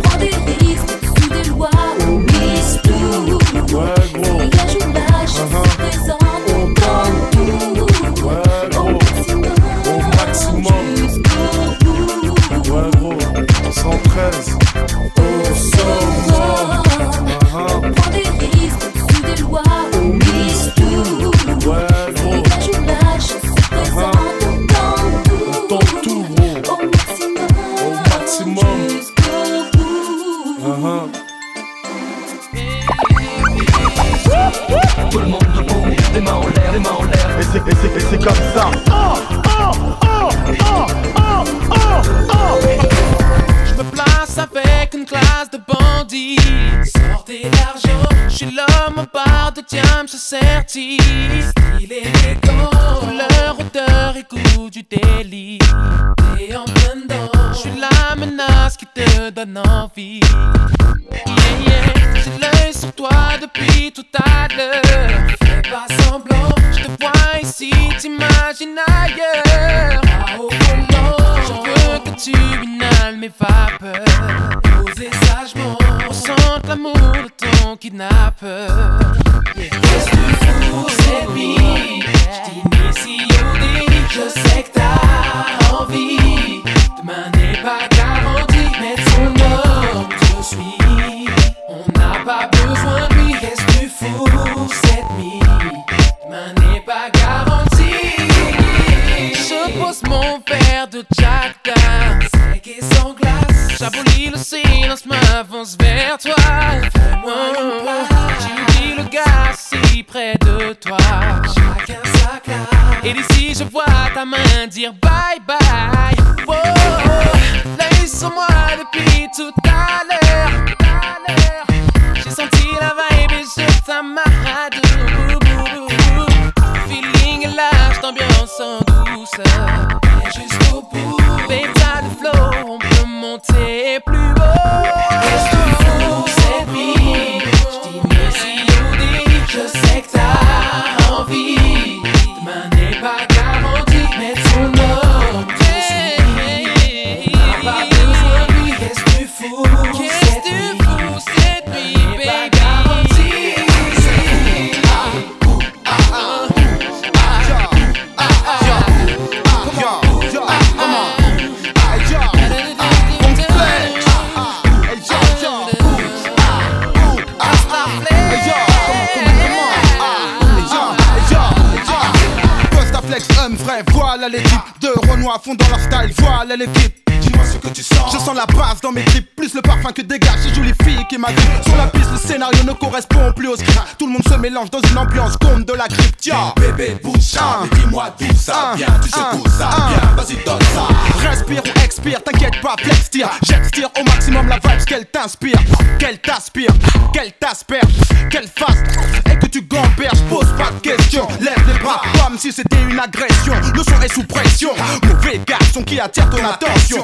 en l'air. Et c'est comme ça. Oh, oh, oh, oh oh oh. Oh. Je me place avec une classe de bandits. Sortez l'argent Je suis l'homme en barre de diamant, je certis Style élégant Couleur, odeur et goût du délit. Et en plein dedans Je suis la menace qui te donne envie. Yeah yeah j'ai l'œil sur toi depuis tout à l'heure. Fais pas semblant, je vois ici, t'imagines ailleurs. Pas au volant, je veux que tu inhales mes vapeurs. Poser sagement, ressente l'amour de ton kidnappeur. Yeah. Qu'est-ce que tu fous cette nuit? J't'initie au délit, je sais que silence, m'avance vers toi. Tu dis le gars si près de toi. Et d'ici, je vois ta main dire bye bye. Oh, l'œil sur moi depuis tout à l'heure. J'ai senti la vibe et je t'amarre. Feeling large, d'ambiance en douceur. Jusqu'au bout, babe, t'as le flow, voilà l'équipe de Renoir fond dans leur style, voilà l'équipe. Ce que tu sens. Je sens la base dans mes clips, plus le parfum que dégage ces jolies filles qui m'agrippent. Sur la piste, le scénario ne correspond plus au script. Tout le monde se mélange dans une ambiance comme de la. Tiens, Bébé, bouge dis-moi d'où ça vient. Tu sais d'où ça vient, vas-y donne ça. Respire ou expire, t'inquiète pas, flex tire. J'extire au maximum la vibe qu'elle t'inspire, qu'elle t'aspire, qu'elle t'asperge, qu'elle fasse et que tu gamberges. Pose pas de questions, lève les bras comme si c'était une agression. Le son est sous pression, mauvais garçon qui attire ton attention.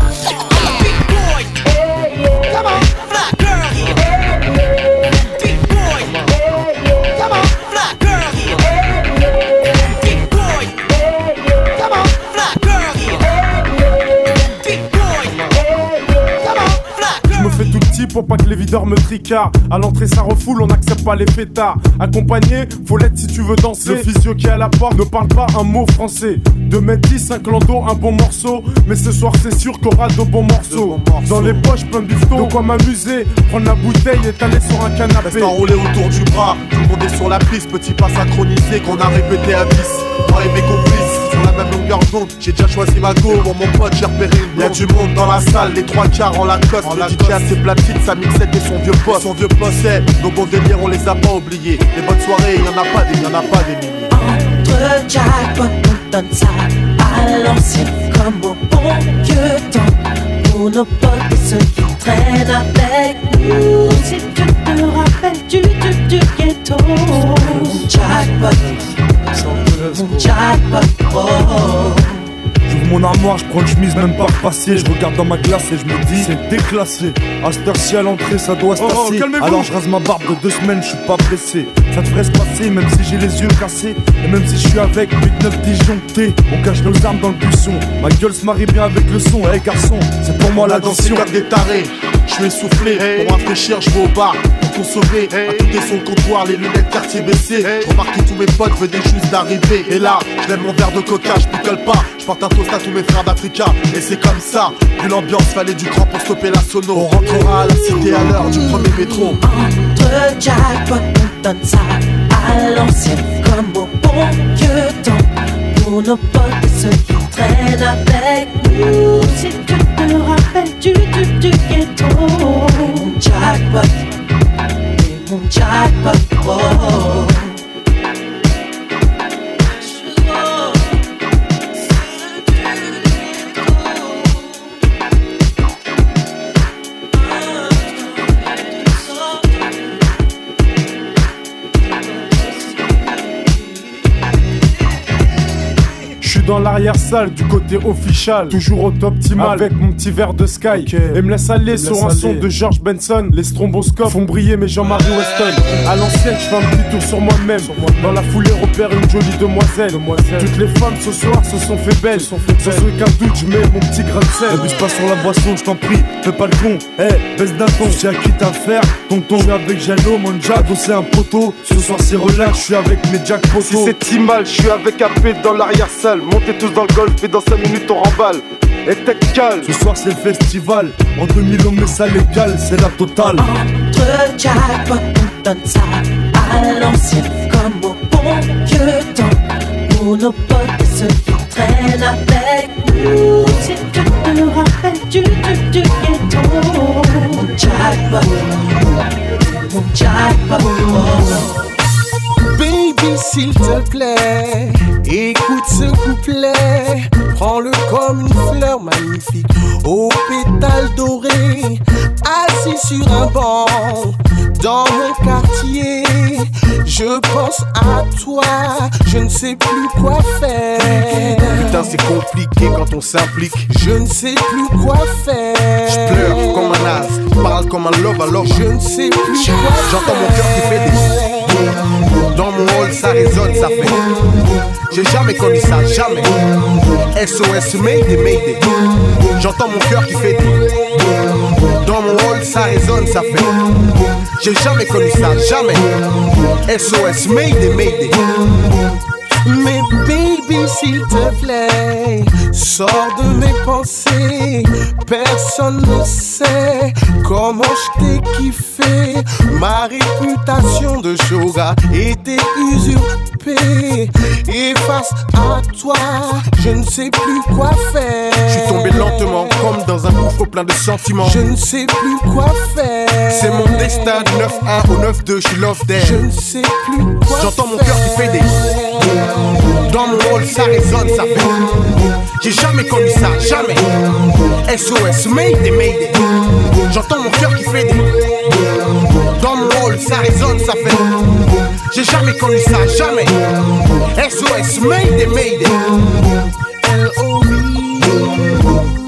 pas que les videurs me tricardent. À l'entrée, ça refoule, on n'accepte pas les fêtards. Accompagné, faut l'être si tu veux danser. Le physio qui est à la porte ne parle pas un mot français. 2m10, un clando, un bon morceau. Mais ce soir, c'est sûr qu'on aura de bons morceaux. Dans les poches, plein de bifton. De quoi m'amuser, prendre la bouteille et t'aller sur un canapé. Reste enroulé autour du bras, tout le monde est sur la piste, petit pas synchronisé qu'on a répété à 10. Moi et mes complices, même longueur d'onde, j'ai déjà choisi ma go, pour mon pote j'ai repéré une Y'a du monde dans la salle, les trois quarts en Lacoste, en le DJ a ses platines, sa mixette et son vieux poste. Son vieux poste, c'est nos bons délires, on les a pas oubliés. Les bonnes soirées, y'en a pas des, y'en a pas des milliers. Entre jackpot, on donne ça à l'ancienne comme au bon vieux temps. Pour nos potes et ceux qui traînent avec nous. Si tu te rappelles du, du, du ghetto. Mon jackpot, mon jackpot. J'ouvre mon armoire, je prends une chemise même pas repassée. Je regarde dans ma glace et je me dis c'est déclassé. À cette heure-ci à l'entrée, ça doit se Oh, oh. Alors je rase ma barbe de deux semaines, je suis pas pressé. Ça devrait se passer même si j'ai les yeux cassés. Et même si je suis avec 8-9 disjonctés. On cache nos armes dans le buisson. Ma gueule se marie bien avec le son. Eh garçon, c'est pour moi la comme des tarés. Je suis essoufflé, pour rafraîchir, je vais au bar pour consommer. À côté son comptoir, les lunettes quartier baissées. Je remarque que tous mes potes venaient juste d'arriver. Et là, je mon verre de coca, je picole pas. Je porte un toast à tous mes frères d'Africa. Et c'est comme ça, vu l'ambiance, fallait du cran pour stopper la sono. On rentrera à la cité à l'heure du premier métro. Entre on donne ça à l'ancienne comme au bon vieux temps. Pour nos potes et ceux qui traînent avec nous. Si tu te rappelles du, du, du ghetto. Mon jackpot, et mon jackpot, oh. Je suis dans l'arrière-salle du côté official, toujours au top optimal avec mon petit verre de Sky. Et me laisse aller sur un son de George Benson. Les stromboscopes font briller mes Jean-Marie Weston. À l'ancienne, je fais un petit tour sur moi-même. Dans la foulée, repère une jolie demoiselle. Toutes les femmes ce soir se sont fait belles. Sans aucun doute, je mets mon petit grain de sel. N'abuse pas sur la boisson, je t'en prie, fais pas le con. Eh, baisse d'un ton, j'ai acquis ta faire. Tonton, je suis avec Jalo, mon jack, c'est un poteau. Ce soir, c'est relax, je suis avec mes jack poteaux. Si c'est Timal, je suis avec AP dans l'arrière-salle. Montez tous dans le golf et dans 5 minutes on remballe. Et tech calme. Ce soir, c'est le festival. En 2000, on met ça légal, c'est la totale. Entre jackpot, on donne ça à l'ancienne comme au bon vieux temps. Pour nos potes et ceux qui traînent avec nous. Si tu te rappelles du, du, du ghetto. Mon jackpot, mon jackpot. Baby, s'il te plaît, écoute ce couplet. Prends-le comme une fleur magnifique, aux pétales dorés, assis sur un banc. Dans mon quartier, je pense à toi, je ne sais plus quoi faire. Putain, c'est compliqué quand on s'implique. Je ne sais plus quoi faire. Je pleure comme un as, parle comme un love love. Je ne sais plus quoi J'entends mon cœur qui fait des. Dans mon hall, ça résonne, ça fait. J'ai jamais connu ça, jamais. SOS, Mayday, Mayday. J'entends mon cœur qui fait des. Dans mon hall, ça résonne, ça fait. J'ai jamais connu ça, jamais. SOS, Mayday, Mayday. Mais s'il te plaît, sors de mes pensées. Personne ne sait comment je t'ai kiffé. Ma réputation de yoga était usurpée. Et face à toi, je ne sais plus quoi faire. Je suis tombé lentement, comme dans un gouffre plein de sentiments. Je ne sais plus quoi faire. C'est mon destin du 9-1 au 9-2, je suis love there. Je ne sais plus quoi J'entends mon cœur qui fait des. Dans mon hall, ça résonne, ça fait. J'ai jamais connu ça, jamais. SOS, Mayday, Mayday. J'entends mon cœur qui fait des. Dans mon ça résonne, ça fait. J'ai jamais connu ça, jamais. SOS, Mayday, Mayday. Proche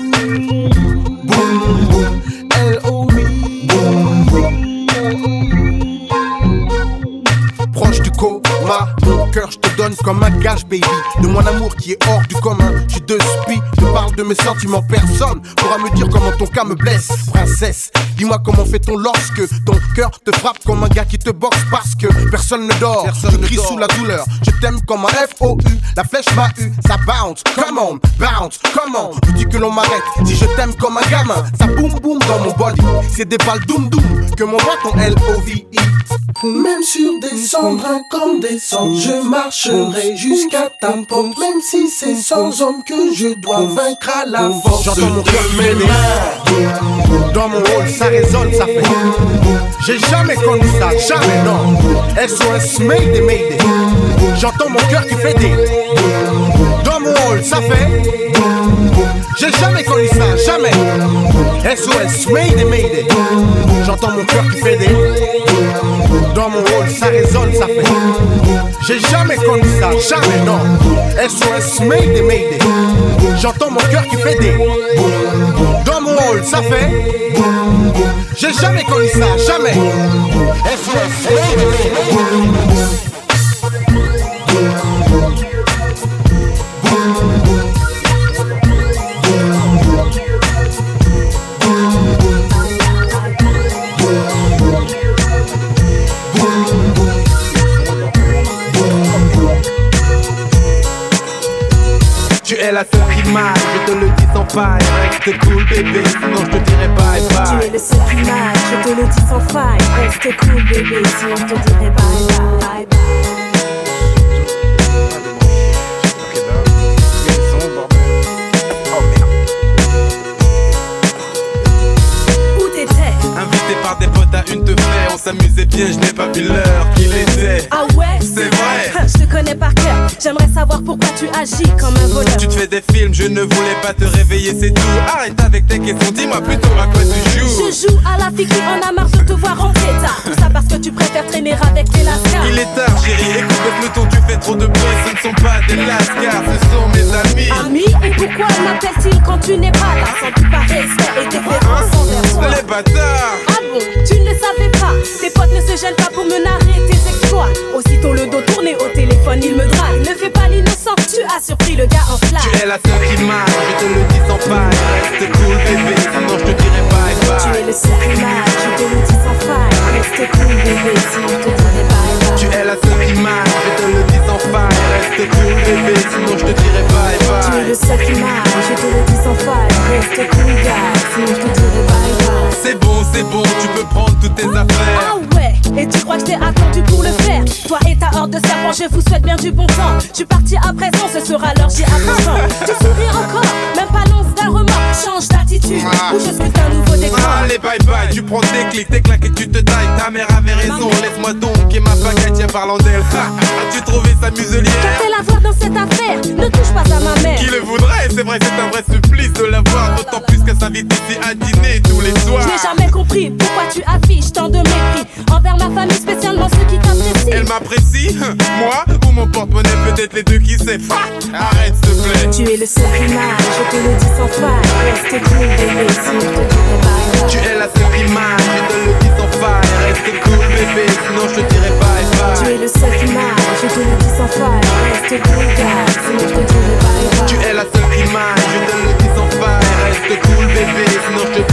cœur je te donne comme un gage baby. De mon amour qui est hors du commun. Je suis de spi, te parle de mes sentiments. Personne pourra me dire comment ton cas me blesse. Princesse, dis-moi comment fait-on lorsque Ton cœur te frappe comme un gars qui te boxe Parce que personne ne dort, je crie sous la douleur. Je t'aime comme un F-O-U, la flèche m'a eu Ça bounce, come on, bounce, comment Veux-tu que l'on m'arrête Si je t'aime comme un gamin. Ça boum boum dans mon body. C'est des balles doum doum Que m'envoie ton L-O-V-I Même sur des cendres, comme des cendres, je marcherai jusqu'à ta porte. Même si c'est sans homme que je dois vaincre à la force. J'entends mon cœur mêler Dans mon hall ça résonne, ça fait J'ai jamais connu ça, jamais non. SOS Mayday Mayday. J'entends mon cœur qui fait des. Dans mon hall ça fait J'ai jamais connu ça, jamais. SOS Mayday Mayday J'entends mon cœur qui fait des Dans mon hall ça résonne, ça fait. J'ai jamais connu ça, jamais non. SOS Mayday Mayday J'entends mon cœur qui fait des Dans mon hall ça fait. J'ai jamais connu ça, jamais. SOS Mayday Mayday faille. Reste cool, bébé, sinon je te dirai bye bye. Tu es le seul qui m'aille, je te le dis sans faille. Reste cool, bébé, sinon je te dirai bye bye. bye, bye. Où t'étais Invité par des potes à une on s'amusait bien, je n'ai pas vu l'heure qu'il était. Ah ouais? C'est vrai. Je te connais par cœur. J'aimerais savoir pourquoi tu agis comme un voleur. Tu te fais des films, je ne voulais pas te réveiller, c'est tout. Arrête avec tes questions, dis-moi plutôt à quoi tu joues. Je joue à la fille qui en a marre de te voir rentrer tard. Tout ça parce que tu préfères traîner avec les lascars. Il est tard, chérie, écoute le ton, tu fais trop de bruit. Ce ne sont pas des lascars, ce sont mes amis. Amis, et pourquoi m'appelle-t-il quand tu n'es pas là? Sans plus par respect et déférence envers toi. Les bâtards Ah bon, tu ne le savais pas. Tes potes ne se gênent pas pour me narrer tes exploits. Aussitôt le dos tourné au téléphone, il me drague. Ne fais pas l'innocent, tu as surpris le gars en flamme. Tu es la seule qui je te le dis sans faille. Reste cool, bébé, sinon je te dirai bye bye. Tu es le seul qui je te le dis sans faille. Reste cool, bébé, sinon je te dirai bye bye. Tu es la seule qui je te le dis sans faille. Reste cool, bébé, sinon je te dirai bye Tu es bye. le seul qui m'aille, je te le dis sans faille. Reste cool, gars, sinon je te dirai bye bye. C'est bon, c'est bon, tu peux prendre toutes tes affaires. Ah ouais, et tu crois que je t'ai attendu pour le faire? Toi et ta horde de serpents, je vous souhaite bien du bon temps. Je suis parti à présent, ce sera l'heure, j'y attends. Tu souris encore, même pas l'once d'un remords. Change d'attitude, ou je suis un nouveau décor. Allez bye bye, tu prends tes clics, tes claques et tu te tailles Ta mère avait raison, laisse-moi donc et ma pagaille tiens parlant d'elle As-tu trouvé sa muselière fait la voir dans cette affaire Ne touche pas à ma mère. Qui le voudrait, c'est vrai c'est un vrai supplice de la voir D'autant plus qu'elle s'invite ici à dîner tous les soirs Je n'ai jamais compris pourquoi tu affiches tant de mépris envers ma famille, spécialement ceux qui t'apprécient. Elle m'apprécie, moi ou mon porte-monnaie peut-être les deux qui sait Arrête s'il te plaît Tu es le seul qui m'aille, je te le dis sans faille. Reste cool, bébé, sinon je te dirai bye bye. Tu es la seule qui m'aille, je te le dis sans faille Reste cool bébé, sinon je te dirai bye bye Tu es le seul m'aille, je te le dis sans faille. Reste cool, gars, sinon je te dirai bye bye. Tu es la seule m'aille, je te le dis sans faille Reste cool bébé, sinon je te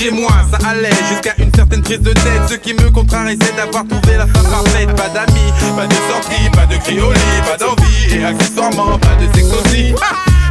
chez moi, ça allait jusqu'à une certaine prise de tête. Ce qui me contrarie, c'est d'avoir trouvé la femme parfaite. Pas d'amis, pas de sortie, pas de criolis, pas d'envie. Et accessoirement, pas de sexe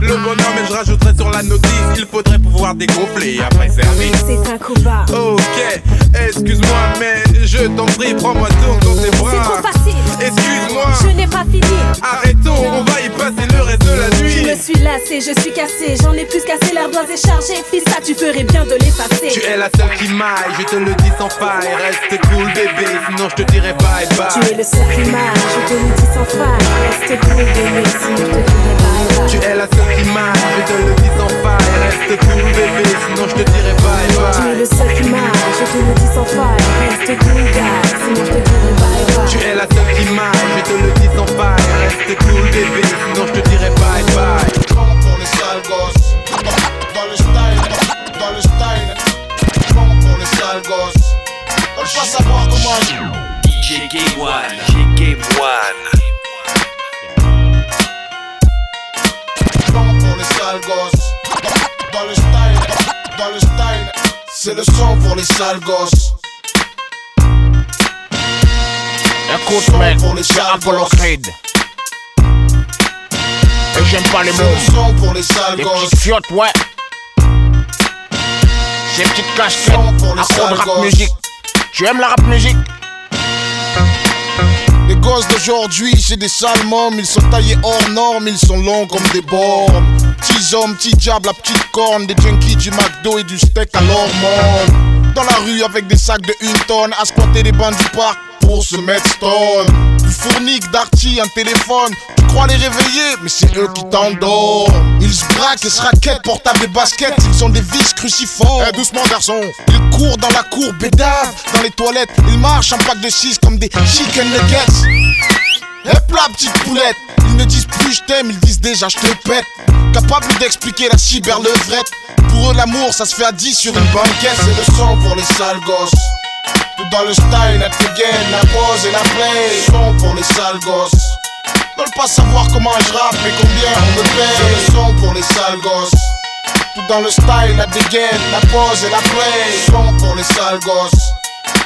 le bonheur, mais je rajouterai sur la notice. Il faudrait pouvoir dégonfler après service. C'est un coup bas. Ok, excuse-moi, mais je t'en prie, prends-moi donc dans tes bras. C'est trop facile. Excuse-moi. Je n'ai pas fini. Arrêtons, on va y passer le reste de la Je nuit. me suis lassée, je suis cassée, j'en ai plus cassé, l'air doigt est chargé. Fils, ça tu ferais bien de l'effacer. Tu es la seule qui m'aille, je te le dis sans faille. Reste cool, bébé, sinon je te dirai bye bye. Tu es le seul qui m'aille, je te le dis sans faille. Reste cool, bébé, sinon je te dirai. Tu es la seule qui m'aille, je te le dis sans faille. Reste cool, bébé, sinon je te dirai bye Tu es bye. le seul qui m'aille, je te le dis sans faille. Reste cool, gars, sinon je te dirai bye bye. Tu es la seule qui m'aille, je te le dis sans faille. Reste cool, bébé, sinon je te dirai bye bye. pour les sales gosses. Dans le style, dans le style. Prends pour les sales gosses. Veulent pas savoir comment je. DJ Game One, DJ Game One. Prends pour les sales gosses. Dans le style, dans le style. C'est le son pour les sales gosses. Écoute, mec, c'est Apollo Creed. Et j'aime pas les C'est mots. le son pour les sales Les gosses. petites fiottes, ouais. Ces petites casquettes, pour les à de rap gosses. musique. Tu aimes la rap musique? Les gosses d'aujourd'hui, c'est des sales mômes. Ils sont taillés hors normes, ils sont longs comme des bornes. Petits hommes, petits diables, la petite corne. Des junkies du McDo et du steak à l'hormone. Dans la rue avec des sacs de une tonne. À squatter les bancs du parc pour se mettre stone. Du fournique, d'arty, un téléphone. Tu crois les réveiller, mais c'est eux qui t'endorment. Ils se braquent et se raquettent, portables et baskets. Ils ont des vis cruciformes. Eh, doucement, garçon. Ils courent dans la cour, bédave. Dans les toilettes, ils marchent en pack de 6 comme des chicken nuggets. Hep là, petite poulette. Ils ne disent plus je t'aime, ils disent déjà je te pète. Capable d'expliquer la cyberlevrette. Pour eux, l'amour, ça se fait à 10 sur une banquette. C'est le son pour les sales gosses. Tout dans le style, la gain, la pose et la play. Son pour les sales gosses. Veulent pas savoir comment je rappe et combien on me paye. Son pour les sales gosses. Tout dans le style, la dégaine, la pose et la play. Son pour les sales gosses.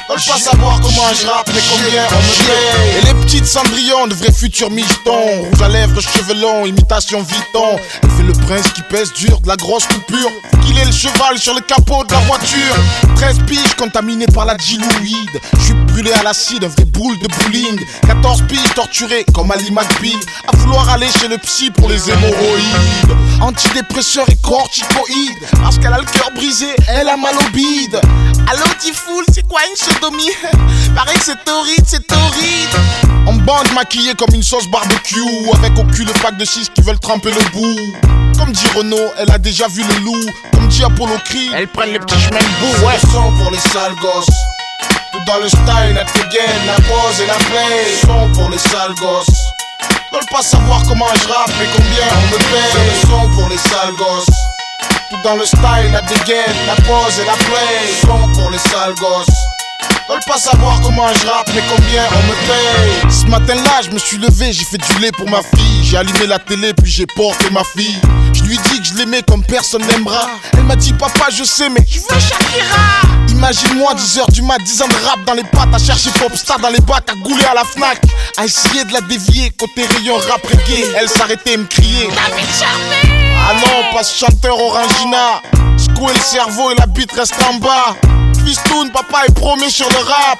Veulent pas savoir comment je rappe, mais combien on me. Et les petites cendrillons, de vrais futurs michetons. Rouge à lèvres, cheveux longs, imitation Vuitton. Elle fait le prince qui pèse dur, de la grosse coupure. Qu'il est le cheval sur le capot de la voiture. 13 piges contaminées par la gilouide. Je suis brûlé à l'acide, un vrai boule de bowling. 14 piges torturées comme Ali McBeal. À vouloir aller chez le psy pour les hémorroïdes. Antidépresseur et corticoïde. Parce qu'elle a le cœur brisé, elle a mal au bide. Allô, Tifoul, c'est quoi une Pareil, c'est torride, c'est torride. En bande maquillée comme une sauce barbecue. Avec au cul le pack de 6 qui veulent tremper le bout. Comme dit Renault, elle a déjà vu le loup. Comme dit Apollo Creed, elles prennent les petits chemins de bout. Ouais, son pour les sales gosses. Tout dans le style, la dégaine, la pose et la play. Son pour les sales gosses. Veulent pas savoir comment je rappe, mais combien on me paye. C'est le son pour les sales gosses. Tout dans le style, la dégaine, la pose et la play. Son pour les sales gosses. Veulent pas savoir comment je rappe, mais combien on me paye. Ce matin-là, je me suis levé, j'ai fait du lait pour ma fille. J'ai allumé la télé, puis j'ai porté ma fille. Je lui ai dit que je l'aimais comme personne n'aimera. Elle m'a dit, papa, je sais, mais je veux Shakira. Imagine-moi 10h du mat, 10 ans de rap dans les pattes, à chercher Popstar dans les bacs, à gouler à la Fnac, à essayer de la dévier. Côté rayon rap reggae, elle s'arrêtait et me criait. Ah non, pas ce chanteur Orangina. Secouer le cerveau et la bite reste en bas. Fistoun, papa est promis sur le rap.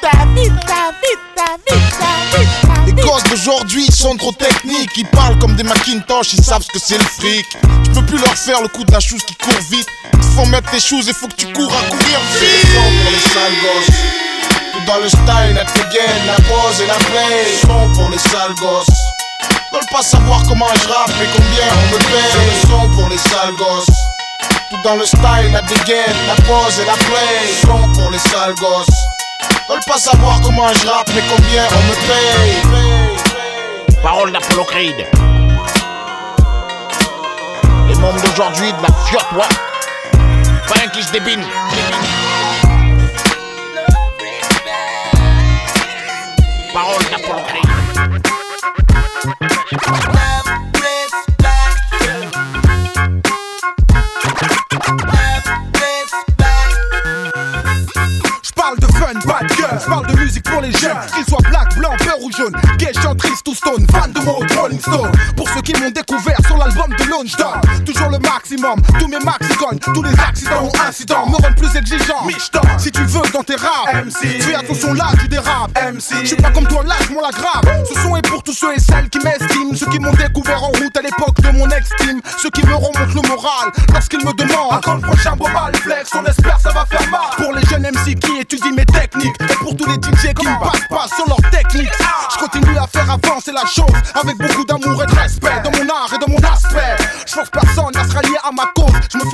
Les gosses d'aujourd'hui sont trop techniques. Ils parlent comme des Macintosh, ils savent ce que c'est le fric. Tu peux plus leur faire le coup de la chose qui court vite. Il faut mettre tes choses et faut que tu cours à courir vite. Son pour les sales gosses. Tout dans le style, la dégaine, la pose et la play. Son pour les sales gosses. Veulent pas savoir comment je rappe, mais combien on me paye. C'est le son pour les sales gosses. Tout dans le style, la dégaine, la pose et la play. Son pour les sales gosses. Veulent pas savoir comment je rappe, mais combien on me paye. Parole d'Apollo Creed. Les membres d'aujourd'hui de la fiotte, ouais. Pas un cliché débine. Toujours le maximum, tous mes maxi gagnent, tous les accidents ont incidents, me rendent plus exigeant. Michton, si tu veux dans tes raps, MC, fais attention là, tu dérapes, MC, je suis pas comme toi, lâche-moi la grave. Ce son est pour tous ceux et celles qui m'estiment, ceux qui m'ont découvert en route à l'époque de mon ex-team, ceux qui me remontent le moral lorsqu'ils me demandent. À quand le prochain bobal flex, on espère ça va faire mal. Pour les jeunes MC qui étudient mes techniques, et pour tous les DJ qui me passent pas sur leurs techniques, je continue à faire avancer la chose avec beaucoup d'amour et de respect. Dans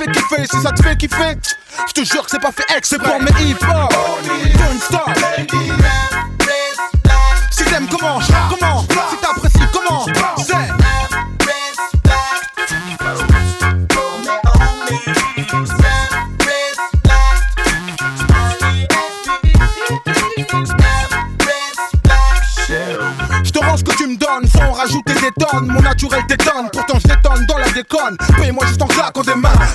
je si ça te fait kiffer. Je te jure que c'est pas fait exprès pour mes hip-hop. Don't stop. Si t'aimes comment, comment, si t'apprécies comment, c'est. Je te rends ce que tu me donnes sans rajouter des tonnes. Mon naturel t'étonne, pourtant je détonne dans la déconne. Paye-moi juste en mains,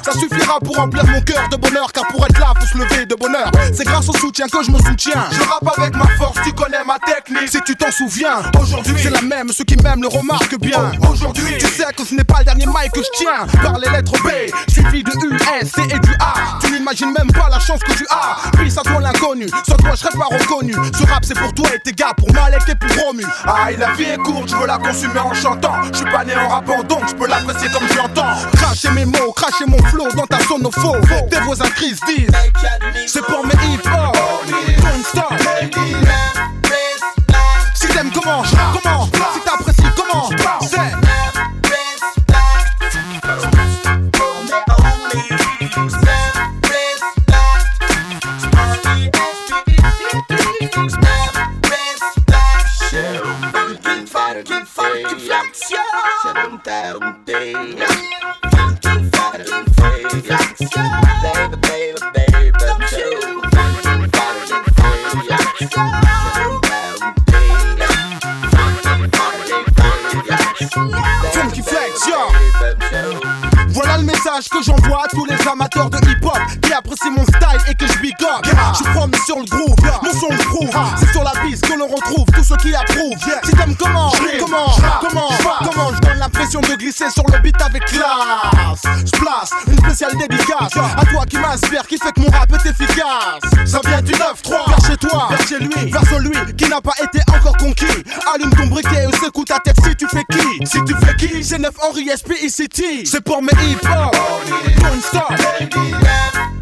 ça suffira pour remplir mon cœur de bonheur. Car pour être là, faut se lever de bonheur. C'est grâce au soutien que je me soutiens. Je rappe avec ma force, tu connais ma. Si tu t'en souviens, aujourd'hui c'est la même. Ceux qui m'aiment le remarquent bien. Aujourd'hui, tu sais que ce n'est pas le dernier mic que je tiens. Par les lettres B, suivi de U, S, C et du A. Tu n'imagines même pas la chance que tu as. Puis ça toi l'inconnu, sans toi je serais pas reconnu. Ce rap c'est pour toi et tes gars, pour Malek et pour Romu. Aïe, la vie est courte, je veux la consumer en chantant. Je suis pas né en rappant donc je peux l'apprécier comme je l'entends. Cracher mes mots, cracher mon flow dans ta sonopho. Tes voisins crise disent C'est pour mes hip-hop. Don't stop. À tous les amateurs de hip-hop qui apprécient mon style et que je bigote. Je promis sur le groove, mon son le prouve. C'est sur la piste que l'on retrouve tous ceux qui approuvent. Si t'aimes comment, comment, comment, comment, je donne l'impression de glisser sur le beat avec classe. Je place une spéciale dédicace à toi qui m'inspire, qui fait que mon rap est efficace. Ça vient du 9-3, vers chez lui, vers celui qui n'a pas été encore conquis. Allume ton briquet ou secoue ta tête si tu fais qui? Si tu fais qui? C'est 9 Henry SPICT. C'est pour mes hip-hop. Stop.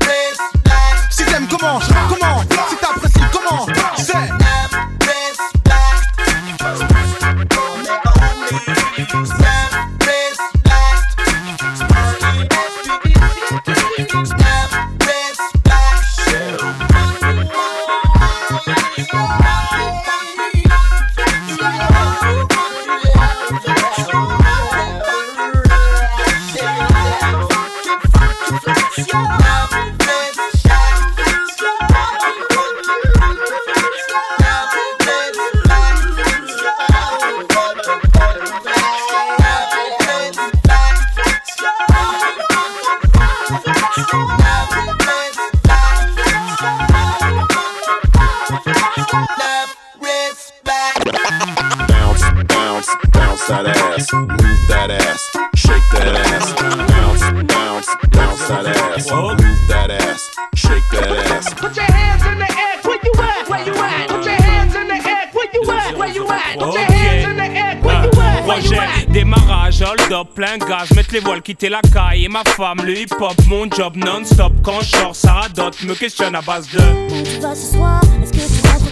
Les voiles, quitter la caille et ma femme, le hip hop, mon job non-stop. Quand je sors, ça radote, me questionne à base de.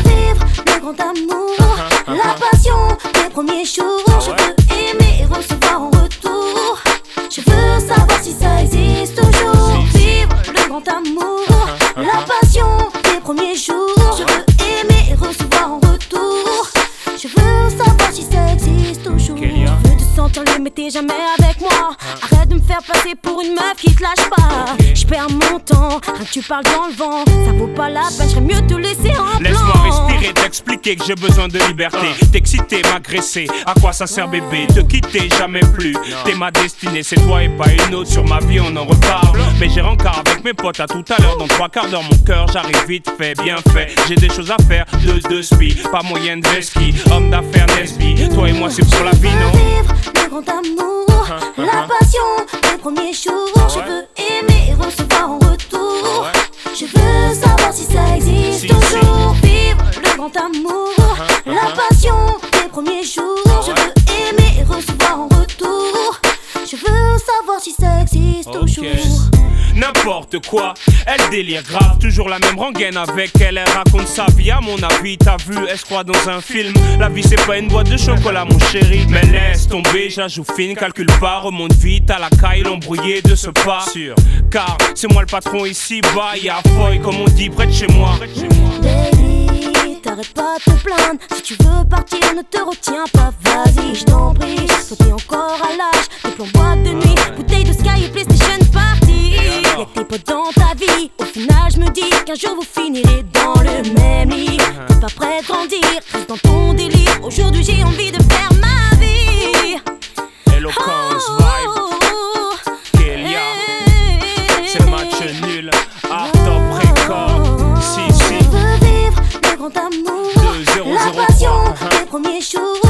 vivre le grand amour, la passion des premiers jours. Tu parles dans le vent. Ça vaut pas la peine, j'aimerais mieux te laisser en. Laisse-moi respirer, t'expliquer que j'ai besoin de liberté. T'exciter, m'agresser, à quoi ça sert bébé Te quitter, jamais plus. T'es ma destinée, c'est toi et pas une autre. Sur ma vie, on en reparle. Mais j'ai rencard avec mes potes à tout à l'heure. Dans trois quarts d'heure, mon cœur, j'arrive vite fait, bien fait. J'ai des choses à faire, de deux spi. Pas moyen de ski, homme d'affaires Nesby. Toi et moi, c'est pour la vie, non? Vivre le grand amour, la passion des premiers jours. Je veux aimer et recevoir en retour. Je veux savoir si ça existe toujours. Vivre le grand amour, la passion des premiers jours. Je veux aimer et recevoir en retour. Je veux savoir si ça existe toujours. N'importe quoi, elle délire grave, toujours la même rengaine avec elle, elle raconte sa vie à mon avis, t'as vu, elle se croit dans un film, la vie c'est pas une boîte de chocolat mon chéri, mais laisse tomber, j'ajoute fine, calcule pas, remonte vite à la caille, l'embrouillé de ce pas, sûr, car c'est moi le patron ici, bas, y'a foy comme on dit près de chez moi. Baby, t'arrêtes pas de te plaindre. Si tu veux partir, ne te retiens pas. Vas-y, je t'en prie. Toi, t'es encore à l'âge. Des boîte de nuit, bouteille de Sky et PlayStation Party. Que tes potes dans ta vie. Au final, je me dis qu'un jour vous finirez dans le même lit. T'es pas prêt de grandir, reste dans ton délire. Aujourd'hui, j'ai envie de faire ma vie. Eloquence, vibe, Kélia, c'est le match nul, art top record, si si. Je veux vivre le grand amour, 2003, la passion des premiers jours.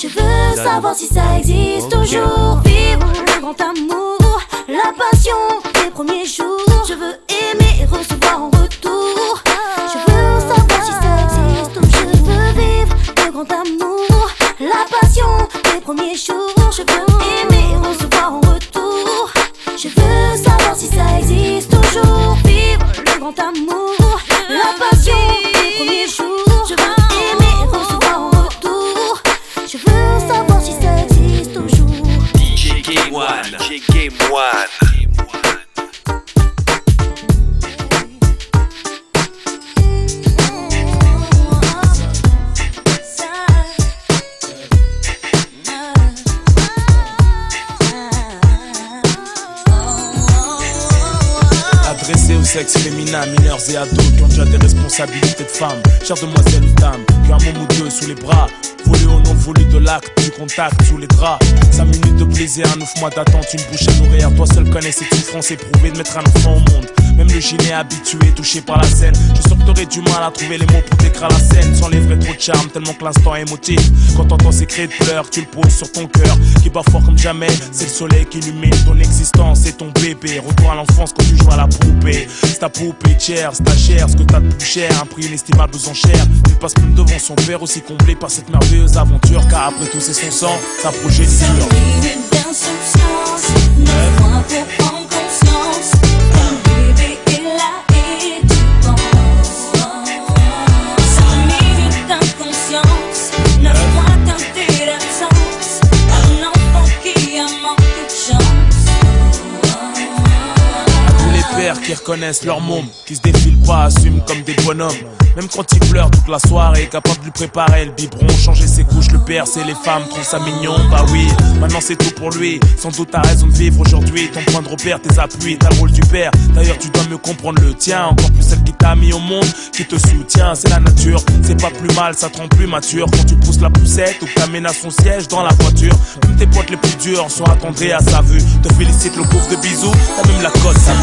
Je veux savoir si ça existe toujours. Vivre le grand amour, la passion des premiers jours. Je veux aimer et recevoir en retour. Je veux savoir si ça existe toujours. Je veux vivre le grand amour, la passion des premiers jours. Féminin, mineurs et ados qui ont déjà des responsabilités de femmes. Chère demoiselle ou dame, qui a un môme ou deux sous les bras. Volé au nom voulu de l'acte, du contact sous les draps. 5 minutes de plaisir, un ouf mois d'attente, une bouche à nourrir. Toi seul connais cette souffrance éprouvée de mettre un enfant au monde. Même le gilet habitué, touché par la scène. Je sens que t'aurais du mal à trouver les mots pour décrire la scène. Sans les vrais trop de charme, tellement que l'instant est émotif. Quand t'entends ces cris de pleurs, tu le poses sur ton cœur. Qui bat fort comme jamais, c'est le soleil qui illumine ton existence et ton bébé. Retour à l'enfance quand tu joues à la poupée. C'est ta poupée chère, c'est ta chair, ce que t'as de plus cher. Un prix inestimable aux enchères. Il passe plus devant son père, aussi comblé par cette merveilleuse aventure. Car après tout, c'est son sang, sa progéniture. conscience. Qui reconnaissent leur môme, qui se défilent pas, assument comme des bonhommes. Même quand ils pleurent toute la soirée, capable de lui préparer le biberon, changer ses couches, le père, c'est les femmes, trouvent ça mignon, bah oui. Maintenant c'est tout pour lui, sans doute t'as raison de vivre aujourd'hui. Ton point de repère, tes appuis, t'as le rôle du père. D'ailleurs, tu dois mieux comprendre le tien, encore plus celle qui t'a mis au monde, qui te soutient, c'est la nature. C'est pas plus mal, ça te rend plus mature quand tu pousses la poussette ou que t'amènes à son siège dans la voiture. Même tes potes les plus durs sont attendris à sa vue. Te félicite le pauvre de bisous, t'as même la cote, ça.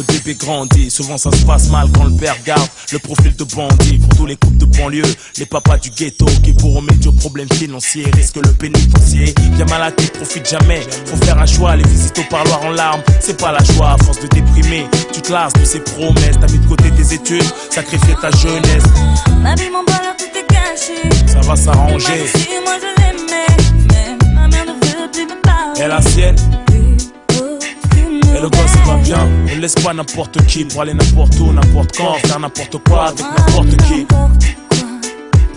Le bébé grandit. Souvent ça se passe mal quand le père garde le profil de bandit. Pour tous les couples de banlieue, les papas du ghetto qui pour remédier aux problèmes financiers risquent le pénitencier. Bien malade qui profite jamais. Faut faire un choix, les visites au parloir en larmes. C'est pas la joie, à force de déprimer. Tu te lasses de ces promesses, t'as mis de côté tes études, sacrifié ta jeunesse. Ma vie, mon bonheur, tout est gâché. Ça va s'arranger. Si moi je l'aimais, mais ma mère ne veut plus me parler. Et la sienne Le gosse il va bien, on laisse pas n'importe qui pour aller n'importe où, n'importe quand, faire n'importe quoi avec n'importe qui.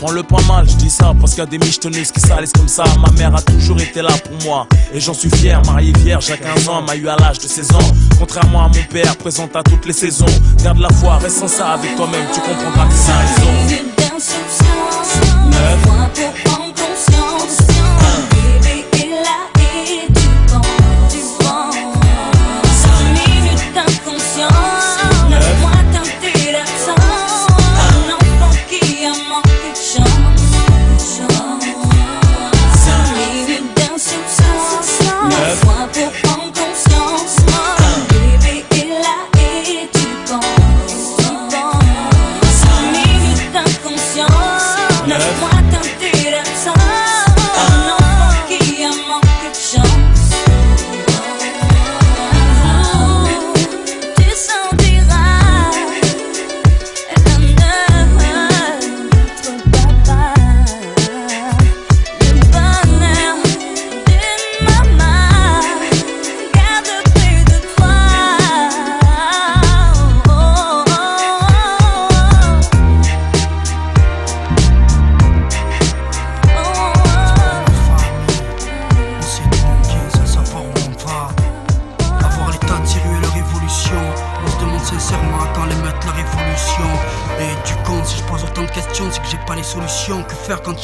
Prends-le pas mal, je dis ça parce qu'il y a des michetonneuses qui salissent comme ça. Ma mère a toujours été là pour moi et j'en suis fier. Mariée vierge à 15 ans, m'a eu à l'âge de 16 ans. Contrairement à mon père, présente à toutes les saisons. Garde la foi, reste sans ça avec toi-même, tu comprendras que c'est raison.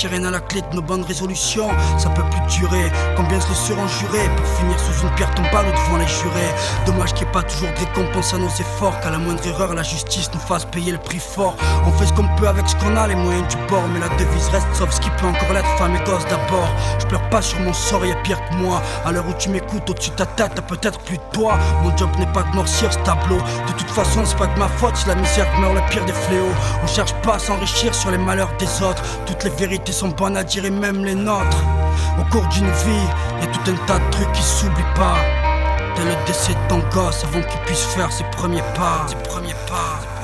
Il rien à la clé de nos bonnes résolutions Ça peut plus durer. Combien se le seront jurés pour finir sous une pierre tombale ou devant les jurés? Dommage qu'il n'y ait pas toujours de récompense à nos efforts. Qu'à la moindre erreur, la justice nous fasse payer le prix fort. On fait ce qu'on peut avec ce qu'on a, les moyens du bord. Mais la devise reste sauf ce qui peut encore l'être, femme et gosse d'abord. Pas sur mon sort, y a pire que moi. À l'heure où tu m'écoutes, au-dessus de ta tête, t'as peut-être plus de toi. Mon job n'est pas de noircir ce tableau. De toute façon, c'est pas de ma faute si la misère meurt le pire des fléaux. On cherche pas à s'enrichir sur les malheurs des autres. Toutes les vérités sont bonnes à dire et même les nôtres. Au cours d'une vie, y a tout un tas de trucs qui s'oublient pas. Dès le décès de ton gosse, avant qu'il puisse faire ses premiers pas. Ses premiers pas.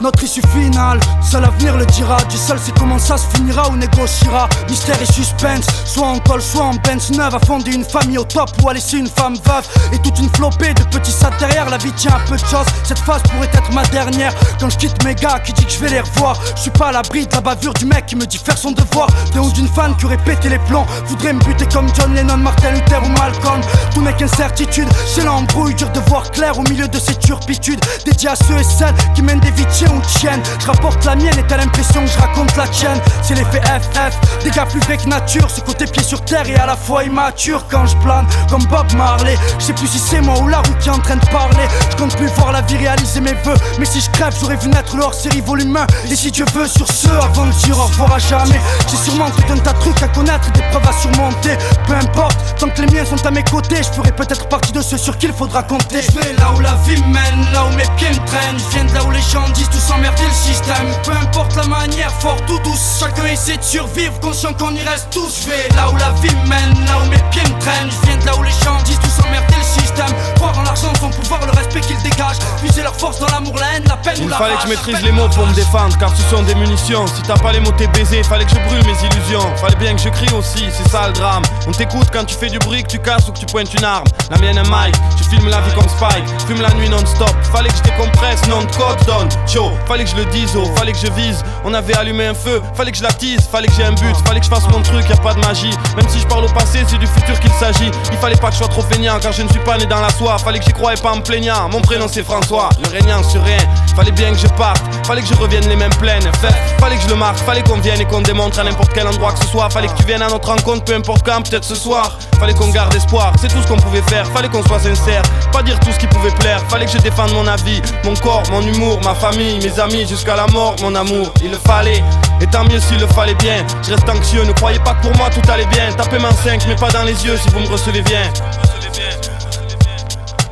Notre issue finale. Seul l'avenir le dira. Du seul c'est comment ça se finira ou négociera. Mystère et suspense, soit en col, soit en Benz neuve. A fonder une famille au top ou à laisser une femme veuve. Et toute une flopée de petits sats derrière. La vie tient un peu de choses. Cette phase pourrait être ma dernière. Quand je quitte mes gars qui dit que je vais les revoir. Je suis pas à l'abri de la bavure du mec qui me dit faire son devoir. Des ou d'une fan qui aurait pété les plans. Voudrait me buter comme John Lennon, Martin Luther ou Malcolm. Tout n'est qu'incertitude. C'est l'embrouille, dur de voir clair au milieu de ces turpitudes. Dédié à ceux et celles qui mènent des vies ou tiennes. Je rapporte la mienne et t'as l'impression que je raconte la tienne. C'est l'effet FF, des gars plus vrais que nature. Ce côté pied sur terre et à la fois immature quand je plane comme Bob Marley. Je sais plus si c'est moi ou la route qui est en train de parler. Je compte plus voir la vie réaliser mes vœux. Mais si je crève, j'aurais vu naître le hors-série volume 1. Et si Dieu veut, sur ce, avant de dire au revoir à jamais. J'ai sûrement tout un tas de trucs à connaître, des preuves à surmonter. Peu importe, tant que les miens sont à mes côtés, je ferai peut-être partie de ceux sur qui il faudra compter. Je vais là où la vie mène, là où mes pieds me traînent. Je viens de là où les gens disent tout s'emmerder le système. Peu importe la manière, fort ou douce, chacun essaie de survivre, conscient qu'on y reste tous. Je vais là où la vie mène, là où mes pieds me traînent. Je viens de là où les gens disent tout s'emmerder le système. Croire en l'argent, son pouvoir, le respect qu'ils dégagent. Puiser leur force dans l'amour, la haine, la peine ou Il la fallait que je maîtrise les mots pour me défendre car ce sont des munitions Si t'as pas les mots t'es baisé, fallait que je brûle mes illusions Fallait bien que je crie aussi, c'est ça le drame On t'écoute quand tu fais du bruit, que tu casses ou que tu pointes une arme La mienne est Mike, tu filmes la vie comme Spike Fume la nuit non-stop, fallait que je décompresse, non de code donne Yo, fallait que je le dise, oh, fallait que je vise. On avait allumé un feu, fallait que je l'attise, fallait que j'ai un but Fallait que je fasse mon truc, y a pas de magie. Même si je parle au passé, c'est du futur qu'il s'agit. Il fallait pas que je sois trop feignant car je ne suis pas né dans la soie. Fallait que j'y croyais pas en plaignant, mon prénom c'est François Le régnant sur rien, fallait bien que je parte Fallait que je revienne les mêmes plaines. Fallait que je le marque, fallait qu'on vienne et qu'on démontre à n'importe quel endroit que ce soit. Fallait que tu viennes à notre rencontre, peu importe quand, peut-être ce soir. Fallait qu'on garde espoir, c'est tout ce qu'on pouvait faire. Fallait qu'on soit sincère, pas dire tout ce qui pouvait plaire. Fallait que je défende mon avis, mon corps, mon humour, ma famille, mes amis Jusqu'à la mort, mon amour, il le fallait Et tant mieux s'il le fallait bien Je reste anxieux, ne croyez pas que pour moi tout allait bien Tapez main 5, mais pas dans les yeux si vous me recevez bien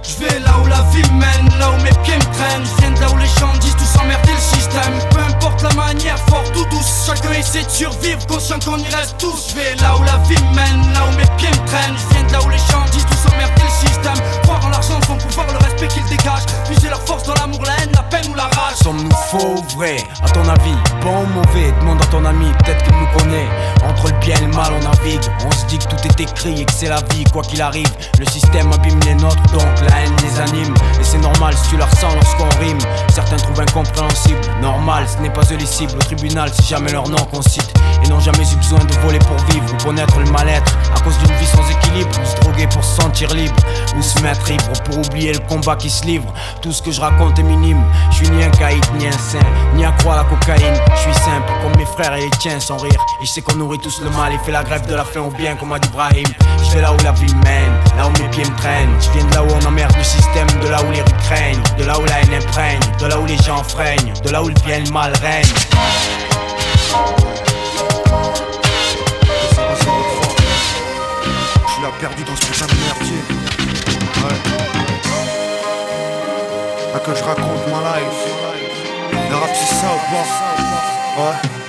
Je vais là où la vie mène, là où mes pieds me traînent. Je viens de là où les gens disent tout s'emmerder le système. Peu importe la manière, fort ou douce, chacun essaie de survivre, conscient qu'on y reste tous. Je vais là où la vie mène, là où mes pieds me traînent. Je viens de là où les gens disent tout s'emmerder le système. Croire en faux vrai. À ton avis, bon ou mauvais Demande à ton ami, peut-être qu'il nous connaît. Entre le bien et le mal on navigue. On se dit que tout est écrit et que c'est la vie Quoi qu'il arrive, le système abîme les nôtres Donc la haine les anime. Et c'est normal si tu la ressens lorsqu'on rime. Certains trouvent incompréhensible Normal, ce n'est pas cibles. Au tribunal, c'est jamais leur nom qu'on cite Et n'ont jamais eu besoin de voler pour vivre Ou connaître le mal-être. À cause d'une vie sans équilibre Ou se droguer pour se sentir libre Ou se mettre libre pour oublier le combat qui se livre. Tout ce que je raconte est minime Je suis ni un caïd, ni un saint Ni à la cocaïne. Je suis simple comme mes frères et les tiens sans rire. Et je sais qu'on nourrit tous le mal. Et fait la grève de la faim au bien comme a dit Brahim Je vais là où la vie mène Là où mes pieds me traînent. Je viens de là où on emmerde le système De là où les rues craignent. De là où la haine imprègne De là où les gens freinent. De là où le bien le mal règne Je suis là perdu dans ce putain de merdier. Ouais. Que je raconte ma life. Le rap c'est ça ou. Ouais.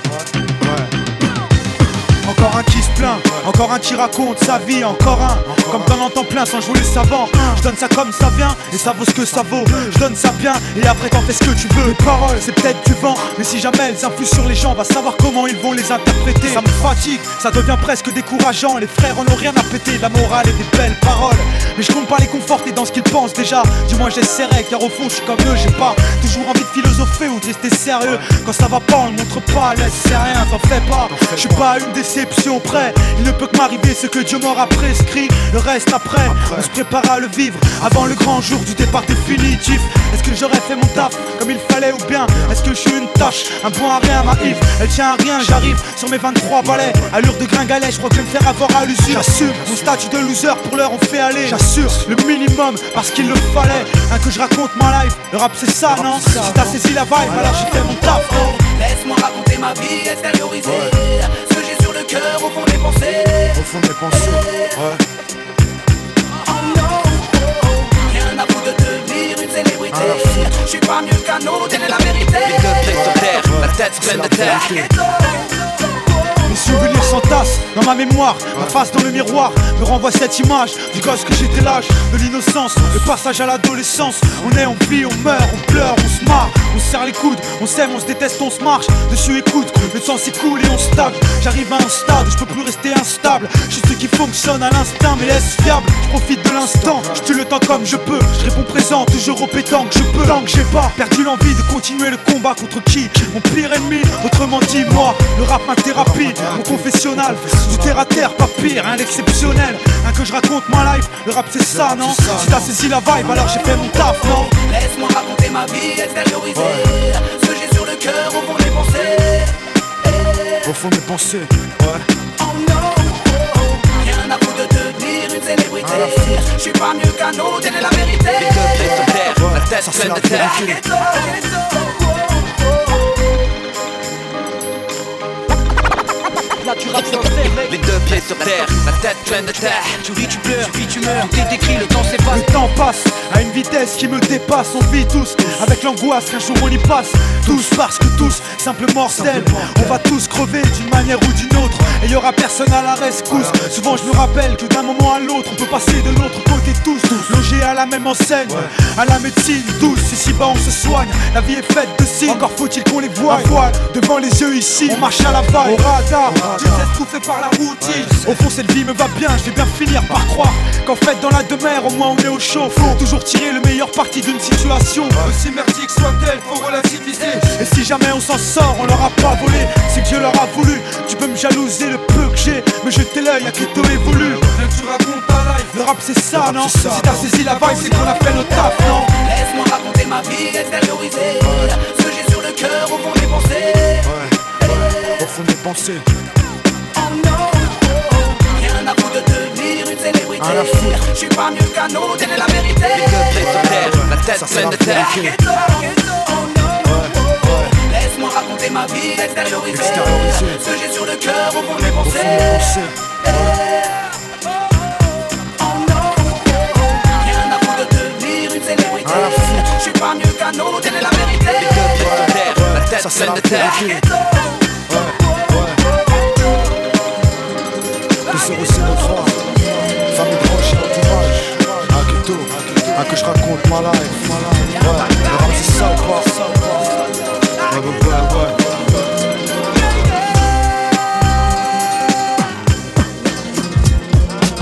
Encore un qui se plaint, encore un qui raconte sa vie, encore un. Comme t'en entends plein sans jouer le savant. Je donne ça comme ça vient et ça vaut ce que ça vaut. Je donne ça bien et après t'en fais ce que tu veux. Les paroles, c'est peut-être du vent, mais si jamais elles influent sur les gens, va savoir comment ils vont les interpréter. Ça me fatigue, ça devient presque décourageant. Les frères en ont rien à péter, la morale et des belles paroles. Mais je compte pas les conforter dans ce qu'ils pensent déjà. Du moins j'essaierai, car au fond je suis comme eux, j'ai pas toujours envie de philosopher ou de rester sérieux. Quand ça va pas, on le montre pas, laisse c'est rien, t'en fais pas. Je suis pas une près. Il ne peut que m'arriver ce que Dieu m'aura prescrit. Le reste après, on se prépare à le vivre avant le grand jour du départ définitif. Est-ce que j'aurais fait mon taf comme il fallait ou bien Est-ce que je suis une tâche, un point à rien, ma Yves Elle tient à rien, j'arrive sur mes 23 balais. Allure de gringalet, je crois que je vais me faire avoir à l'usure. J'assume mon statut de loser pour l'heure on fait aller. J'assure le minimum parce qu'il le fallait. Un que je raconte ma life, le rap c'est ça, non? Si t'as saisi la vibe, alors j'ai fait mon taf. Laisse-moi raconter ma vie, extérioriser le cœur, au fond des pensées. Au fond des pensées, ouais. Oh non, oh, oh. Rien à vous de devenir une célébrité. Je suis pas mieux qu'un autre, telle est la vérité. Les deux pieds sur terre, la tête pleine de terre. Mes souvenirs s'entassent dans ma mémoire. Ma face dans le miroir me renvoie cette image Du gosse que j'étais l'âge de l'innocence Le passage à l'adolescence. On est, on vit, on meurt, on pleure, on se marre On se serre les coudes, on s'aime, on se déteste, on se marche. Dessus écoute, le temps s'écoule et on stagne. J'arrive à un stade où je peux plus rester instable. Je suis ce qui fonctionne à l'instinct, mais laisse fiable. Je profite de l'instant, je tue le temps comme je peux. Je réponds présent, toujours au pétant que je peux. Tant que j'ai pas perdu l'envie de continuer le combat contre qui Mon pire ennemi, autrement dit moi. Le rap ma thérapie, mon confessionnal. Du terre à terre, pas pire, rien d'exceptionnel. Un que je raconte ma life, le rap c'est ça, non Si t'as saisi la vibe, alors j'ai fait mon taf, non Laisse-moi raconter ma vie, extérioriser Ce j'ai sur le cœur au fond des pensées. Au fond des pensées, ouais. Oh non, oh, oh. rien à foutre de devenir une célébrité. Je suis pas mieux qu'un autre, telle est la vérité. Les deux la tête terre. Les deux pieds sur terre, la tête pleine de terre. Tu ris, tu pleures, tu vis, tu meurs. Tout est écrit, le temps s'efface. Le temps passe à une vitesse qui me dépasse. On vit tous avec l'angoisse qu'un jour on y passe. Tous parce que tous, simple mortel. On va tous crever d'une manière ou d'une autre. Et y aura personne à la rescousse. Souvent je me rappelle que d'un moment à l'autre, on peut passer de l'autre côté tous. Logés à la même enseigne, à la médecine douce. Ici bas on se soigne. La vie est faite de signes. Encore faut-il qu'on les voie. Devant les yeux ici. On marche à la vague, au radar. Je laisse tout fait par la routine. Au fond cette vie me va bien, je vais bien finir par croire qu'en fait dans la demeure au moins on est au chaud. Faut toujours tirer le meilleur parti d'une situation. Aussi merdique soit-elle, faut relativiser. Et si jamais on s'en sort, on leur a pas volé. C'est que Dieu leur a voulu. Tu peux me jalouser le peu que j'ai, mais jeter l'œil à qui t'aurais voulu. Tu racontes ta life. Le rap c'est ça, non? Si t'as saisi la vibe, c'est qu'on a fait le taf, non? Laisse-moi raconter ma vie, extérioriser Ce que j'ai sur le cœur au fond des pensées Au fond des pensées. Rien à foutre de devenir une célébrité. Je suis pas mieux qu'un autre, telle est la vérité la tête pleine de terre. Laisse-moi raconter ma vie. Ce j'ai sur le cœur au fond de mes pensées. Je suis pas mieux qu'un autre, telle est la vérité la tête pleine de terre. Vérité. Que c'est aussi nos trois Famille proche et entourage que tout, ah que je raconte ma life. Ouais, le rap c'est ça ou pas? Ouais, ouais, ouais, ouais.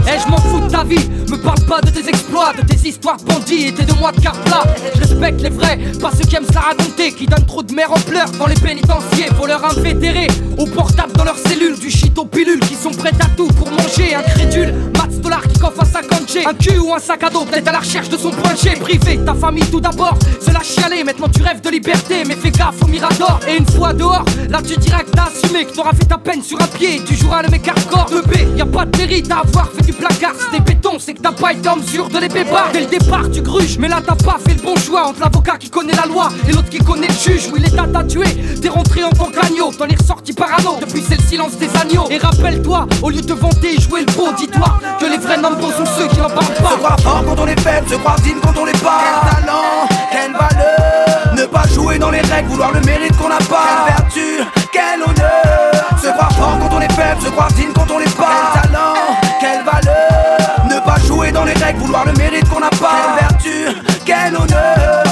Eh, je m'en fous de ta vie, parle pas de tes exploits, de tes histoires de bandits et tes deux mois de carpla. Je respecte les vrais, pas ceux qui aiment se la raconter, qui donnent trop de mère en pleurs dans les pénitenciers, voleurs invétérés, au portable dans leurs cellules, du shit aux pilules, qui sont prêtes à tout pour manger, incrédule, Mats dollar qui coffre à 50 G, un cul ou un sac à dos, peut-être à la recherche de son point G, privé, ta famille tout d'abord, c'est la chialer, maintenant tu rêves de liberté, mais fais gaffe au mirador, et une fois dehors, là tu diras que t'as assumé, que t'auras fait ta peine sur un pied, tu joueras le mec hardcore, 2B, y a pas de mérite à avoir fait du placard, si t'es béton, c'est que t'as pas été en mesure de les bébar. Dès le départ, tu gruges, mais là t'as pas fait le bon choix entre l'avocat qui connaît la loi et l'autre qui connaît le juge. Oui, l'État t'a tué, t'es rentré en tant qu'agneau, t'en es ressorti parano. Depuis, c'est le silence des agneaux. Et rappelle-toi, au lieu de te vanter et jouer le beau, dis-toi que les vrais nombres sont ceux qui n'en parlent Se pas. croire fort quand on est faible, se croire digne quand on l'est pas Quel talent, quelle valeur Ne pas jouer dans les règles, vouloir le mérite qu'on n'a pas Quelle vertu, quel honneur Se croire fort quand on est faible, se croire digne quand on l'est pas Quel talent, vouloir le mérite qu'on n'a pas. Quelle vertu, quel honneur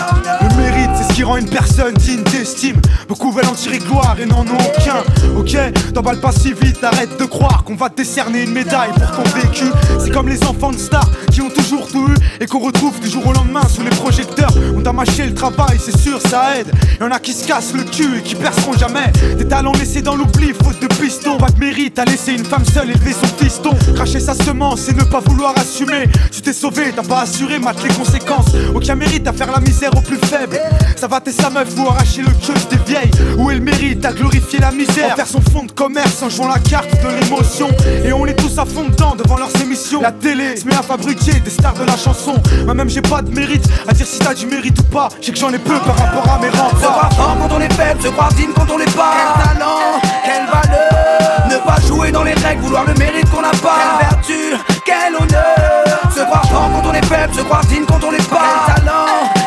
rend une personne digne d'estime. Beaucoup veulent en tirer gloire et n'en ont aucun. Ok, t'emballes pas si vite, arrête de croire qu'on va te décerner une médaille pour ton vécu. C'est comme les enfants de stars qui ont toujours tout eu et qu'on retrouve du jour au lendemain sous les projecteurs. On t'a mâché le travail, c'est sûr, ça aide. Y'en a qui se cassent le cul et qui perceront jamais. Des talents laissés dans l'oubli, faute de piston. Pas de mérite à laisser une femme seule élever son piston. Cracher sa semence et ne pas vouloir assumer. Tu t'es sauvé, t'as pas assuré, mate les conséquences. Aucun mérite à faire la misère aux plus faibles. Va tes sa meuf ou arracher le queue des vieilles. Où est le mérite à glorifier la misère? En faire son fond de commerce en jouant la carte de l'émotion. Et on est tous à fond dedans devant leurs émissions. La télé se met à fabriquer des stars de la chanson. Moi-même, j'ai pas de mérite à dire si t'as du mérite ou pas. J'ai que j'en ai peu par rapport à mes Se croire quand on est faible, se croire digne quand on l'est pas Quel talent, quelle valeur Ne pas jouer dans les règles, vouloir le mérite qu'on n'a pas Quelle vertu, quel honneur Se croire fort quand on est faible, se croire digne quand on l'est pas Quel talent,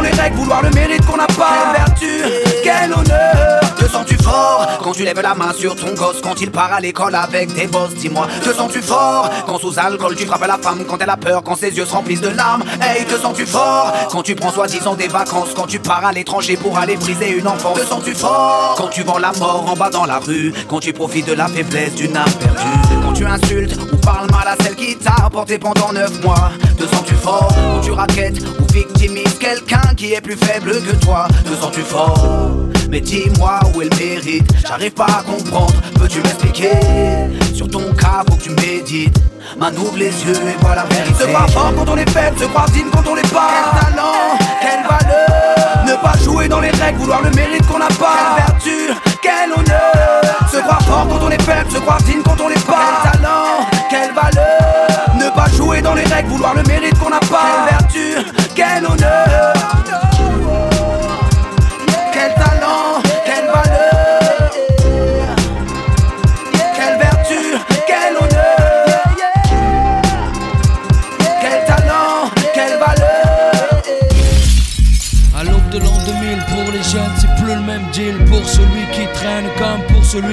les règles, vouloir le mérite qu'on n'a pas. Quelle vertu, quel honneur. Te sens-tu fort quand tu lèves la main sur ton gosse Quand il part à l'école avec tes boss Dis-moi, te sens-tu fort quand sous alcool tu frappes la femme Quand elle a peur, quand ses yeux se remplissent de larmes? Hey, te sens-tu fort quand tu prends soi-disant des vacances Quand tu pars à l'étranger pour aller briser une enfance? Te sens-tu fort quand tu vends la mort en bas dans la rue Quand tu profites de la faiblesse d'une âme perdue Quand tu insultes ou parles celle qui t'a porté pendant 9 mois. Te sens-tu fort quand tu raquettes ou victimises quelqu'un qui est plus faible que toi. Te sens-tu fort mais dis-moi où est le mérite. J'arrive pas à comprendre, peux-tu m'expliquer? Sur ton cas, faut que tu médites. Man ouvre les yeux et vois la vérité. Se croire fort quand on est faible, se croire digne quand on l'est pas. Quel talent, quelle valeur Ne pas jouer dans les règles, vouloir le mérite qu'on n'a pas. Quelle vertu, quel honneur. Se croire fort quand on est faible, se croire digne quand on l'est pas. Quel talent, Ne pas jouer dans les règles, vouloir le mérite qu'on n'a pas. Quelle vertu, quel honneur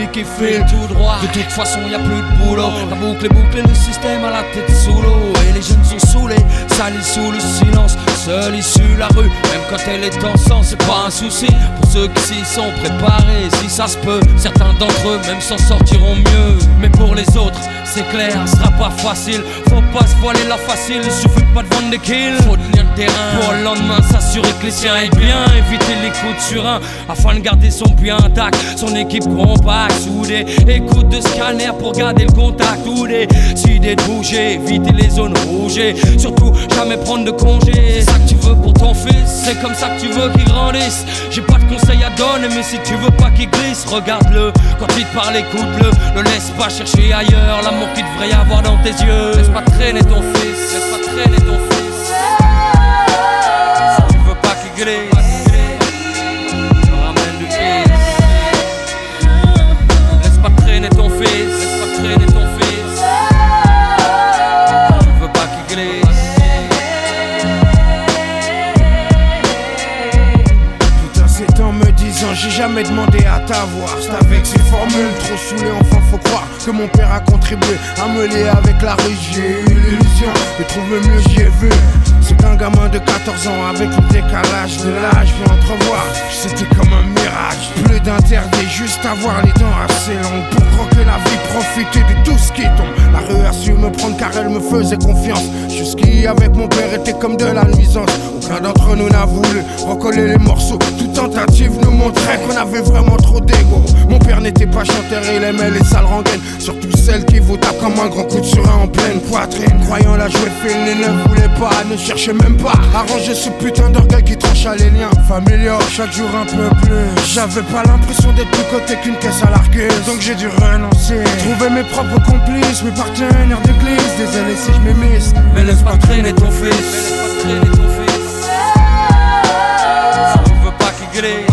celui qui file tout droit. De toute façon y a plus de boulot. La boucle est bouclée, le système à la tête sous l'eau. Et les jeunes sont saoulés, salis sous le silence. Seul issue la rue, même quand elle est en sang c'est pas un souci. Pour ceux qui s'y sont préparés, si ça se peut Certains d'entre eux même s'en sortiront mieux. Mais pour les autres, c'est clair, ce sera pas facile. Faut pas se voiler la facile, il suffit pas de vendre des kills. Faut tenir le terrain. Pour le lendemain s'assurer que les siens aient bien. Éviter les coups de surin afin de garder son puits intact. Son équipe compacte, soudée. Écoute de scanner pour garder le contact. Ou décider de bouger, éviter les zones rouges. Et Surtout jamais prendre de congé C'est ça que tu veux pour ton fils, c'est comme ça que tu veux qu'il grandisse. J'ai pas de conseils à donner mais si tu veux pas qu'il glisse Regarde-le, quand il te parle écoute-le. Ne laisse pas chercher ailleurs l'amour qu'il devrait y avoir dans tes yeux. Laisse pas traîner ton fils, laisse pas traîner ton fils. Si tu veux pas qu'il glisse j'ai jamais demandé à t'avoir C'est avec ces formules trop saoulées enfin faut croire que mon père a contribué à me lier avec la rue. J'ai eu l'illusion de trouver mieux j'y ai vu. C'est qu'un gamin de 14 ans avec le décalage de l'âge. Puis entrevoir c'était comme un mirage d'interdit juste avoir les dents assez longues. Pour croquer la vie profiter de tout ce qui tombe. La rue a su me prendre car elle me faisait confiance. Jusqu'y avec mon père était comme de la nuisance. Aucun d'entre nous n'a voulu recoller les morceaux. Toute tentative nous montrait qu'on avait vraiment trop d'ego. Mon père n'était pas chanteur, il aimait les sales rengaines. Surtout celles qui vous tapent comme un grand coup de surin en pleine poitrine. Croyant la jouer fine, il ne voulait pas, ne cherchait même pas Arranger ce putain d'orgueil qui trancha les liens. Familiaux Chaque jour un peu plus. J'avais pas l'impression d'être plus côté qu'une caisse à larguer Donc j'ai dû renoncer Trouver mes propres complices, mes partenaires d'église. Désolé si je m'émisse Mais laisse pas traîner ton fils, laisse pas traîner ton fils. Veux pas qu'il glisse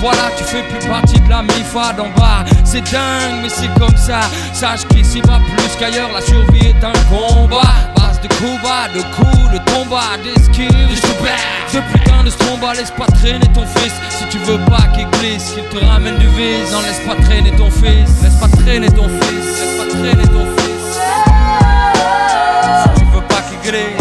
voilà, tu fais plus partie de la mi-fa d'en bas. C'est dingue, mais c'est comme ça. Sache qu'ici va plus qu'ailleurs, la survie est un combat. Base de combat, de coups, de combat, d'esquive, de Ce putain de stromba, laisse pas traîner ton fils. Si tu veux pas qu'il glisse, qu'il te ramène du vice. Non, laisse pas traîner ton fils, laisse pas traîner ton fils, laisse pas traîner ton fils. Si tu veux pas qu'il glisse.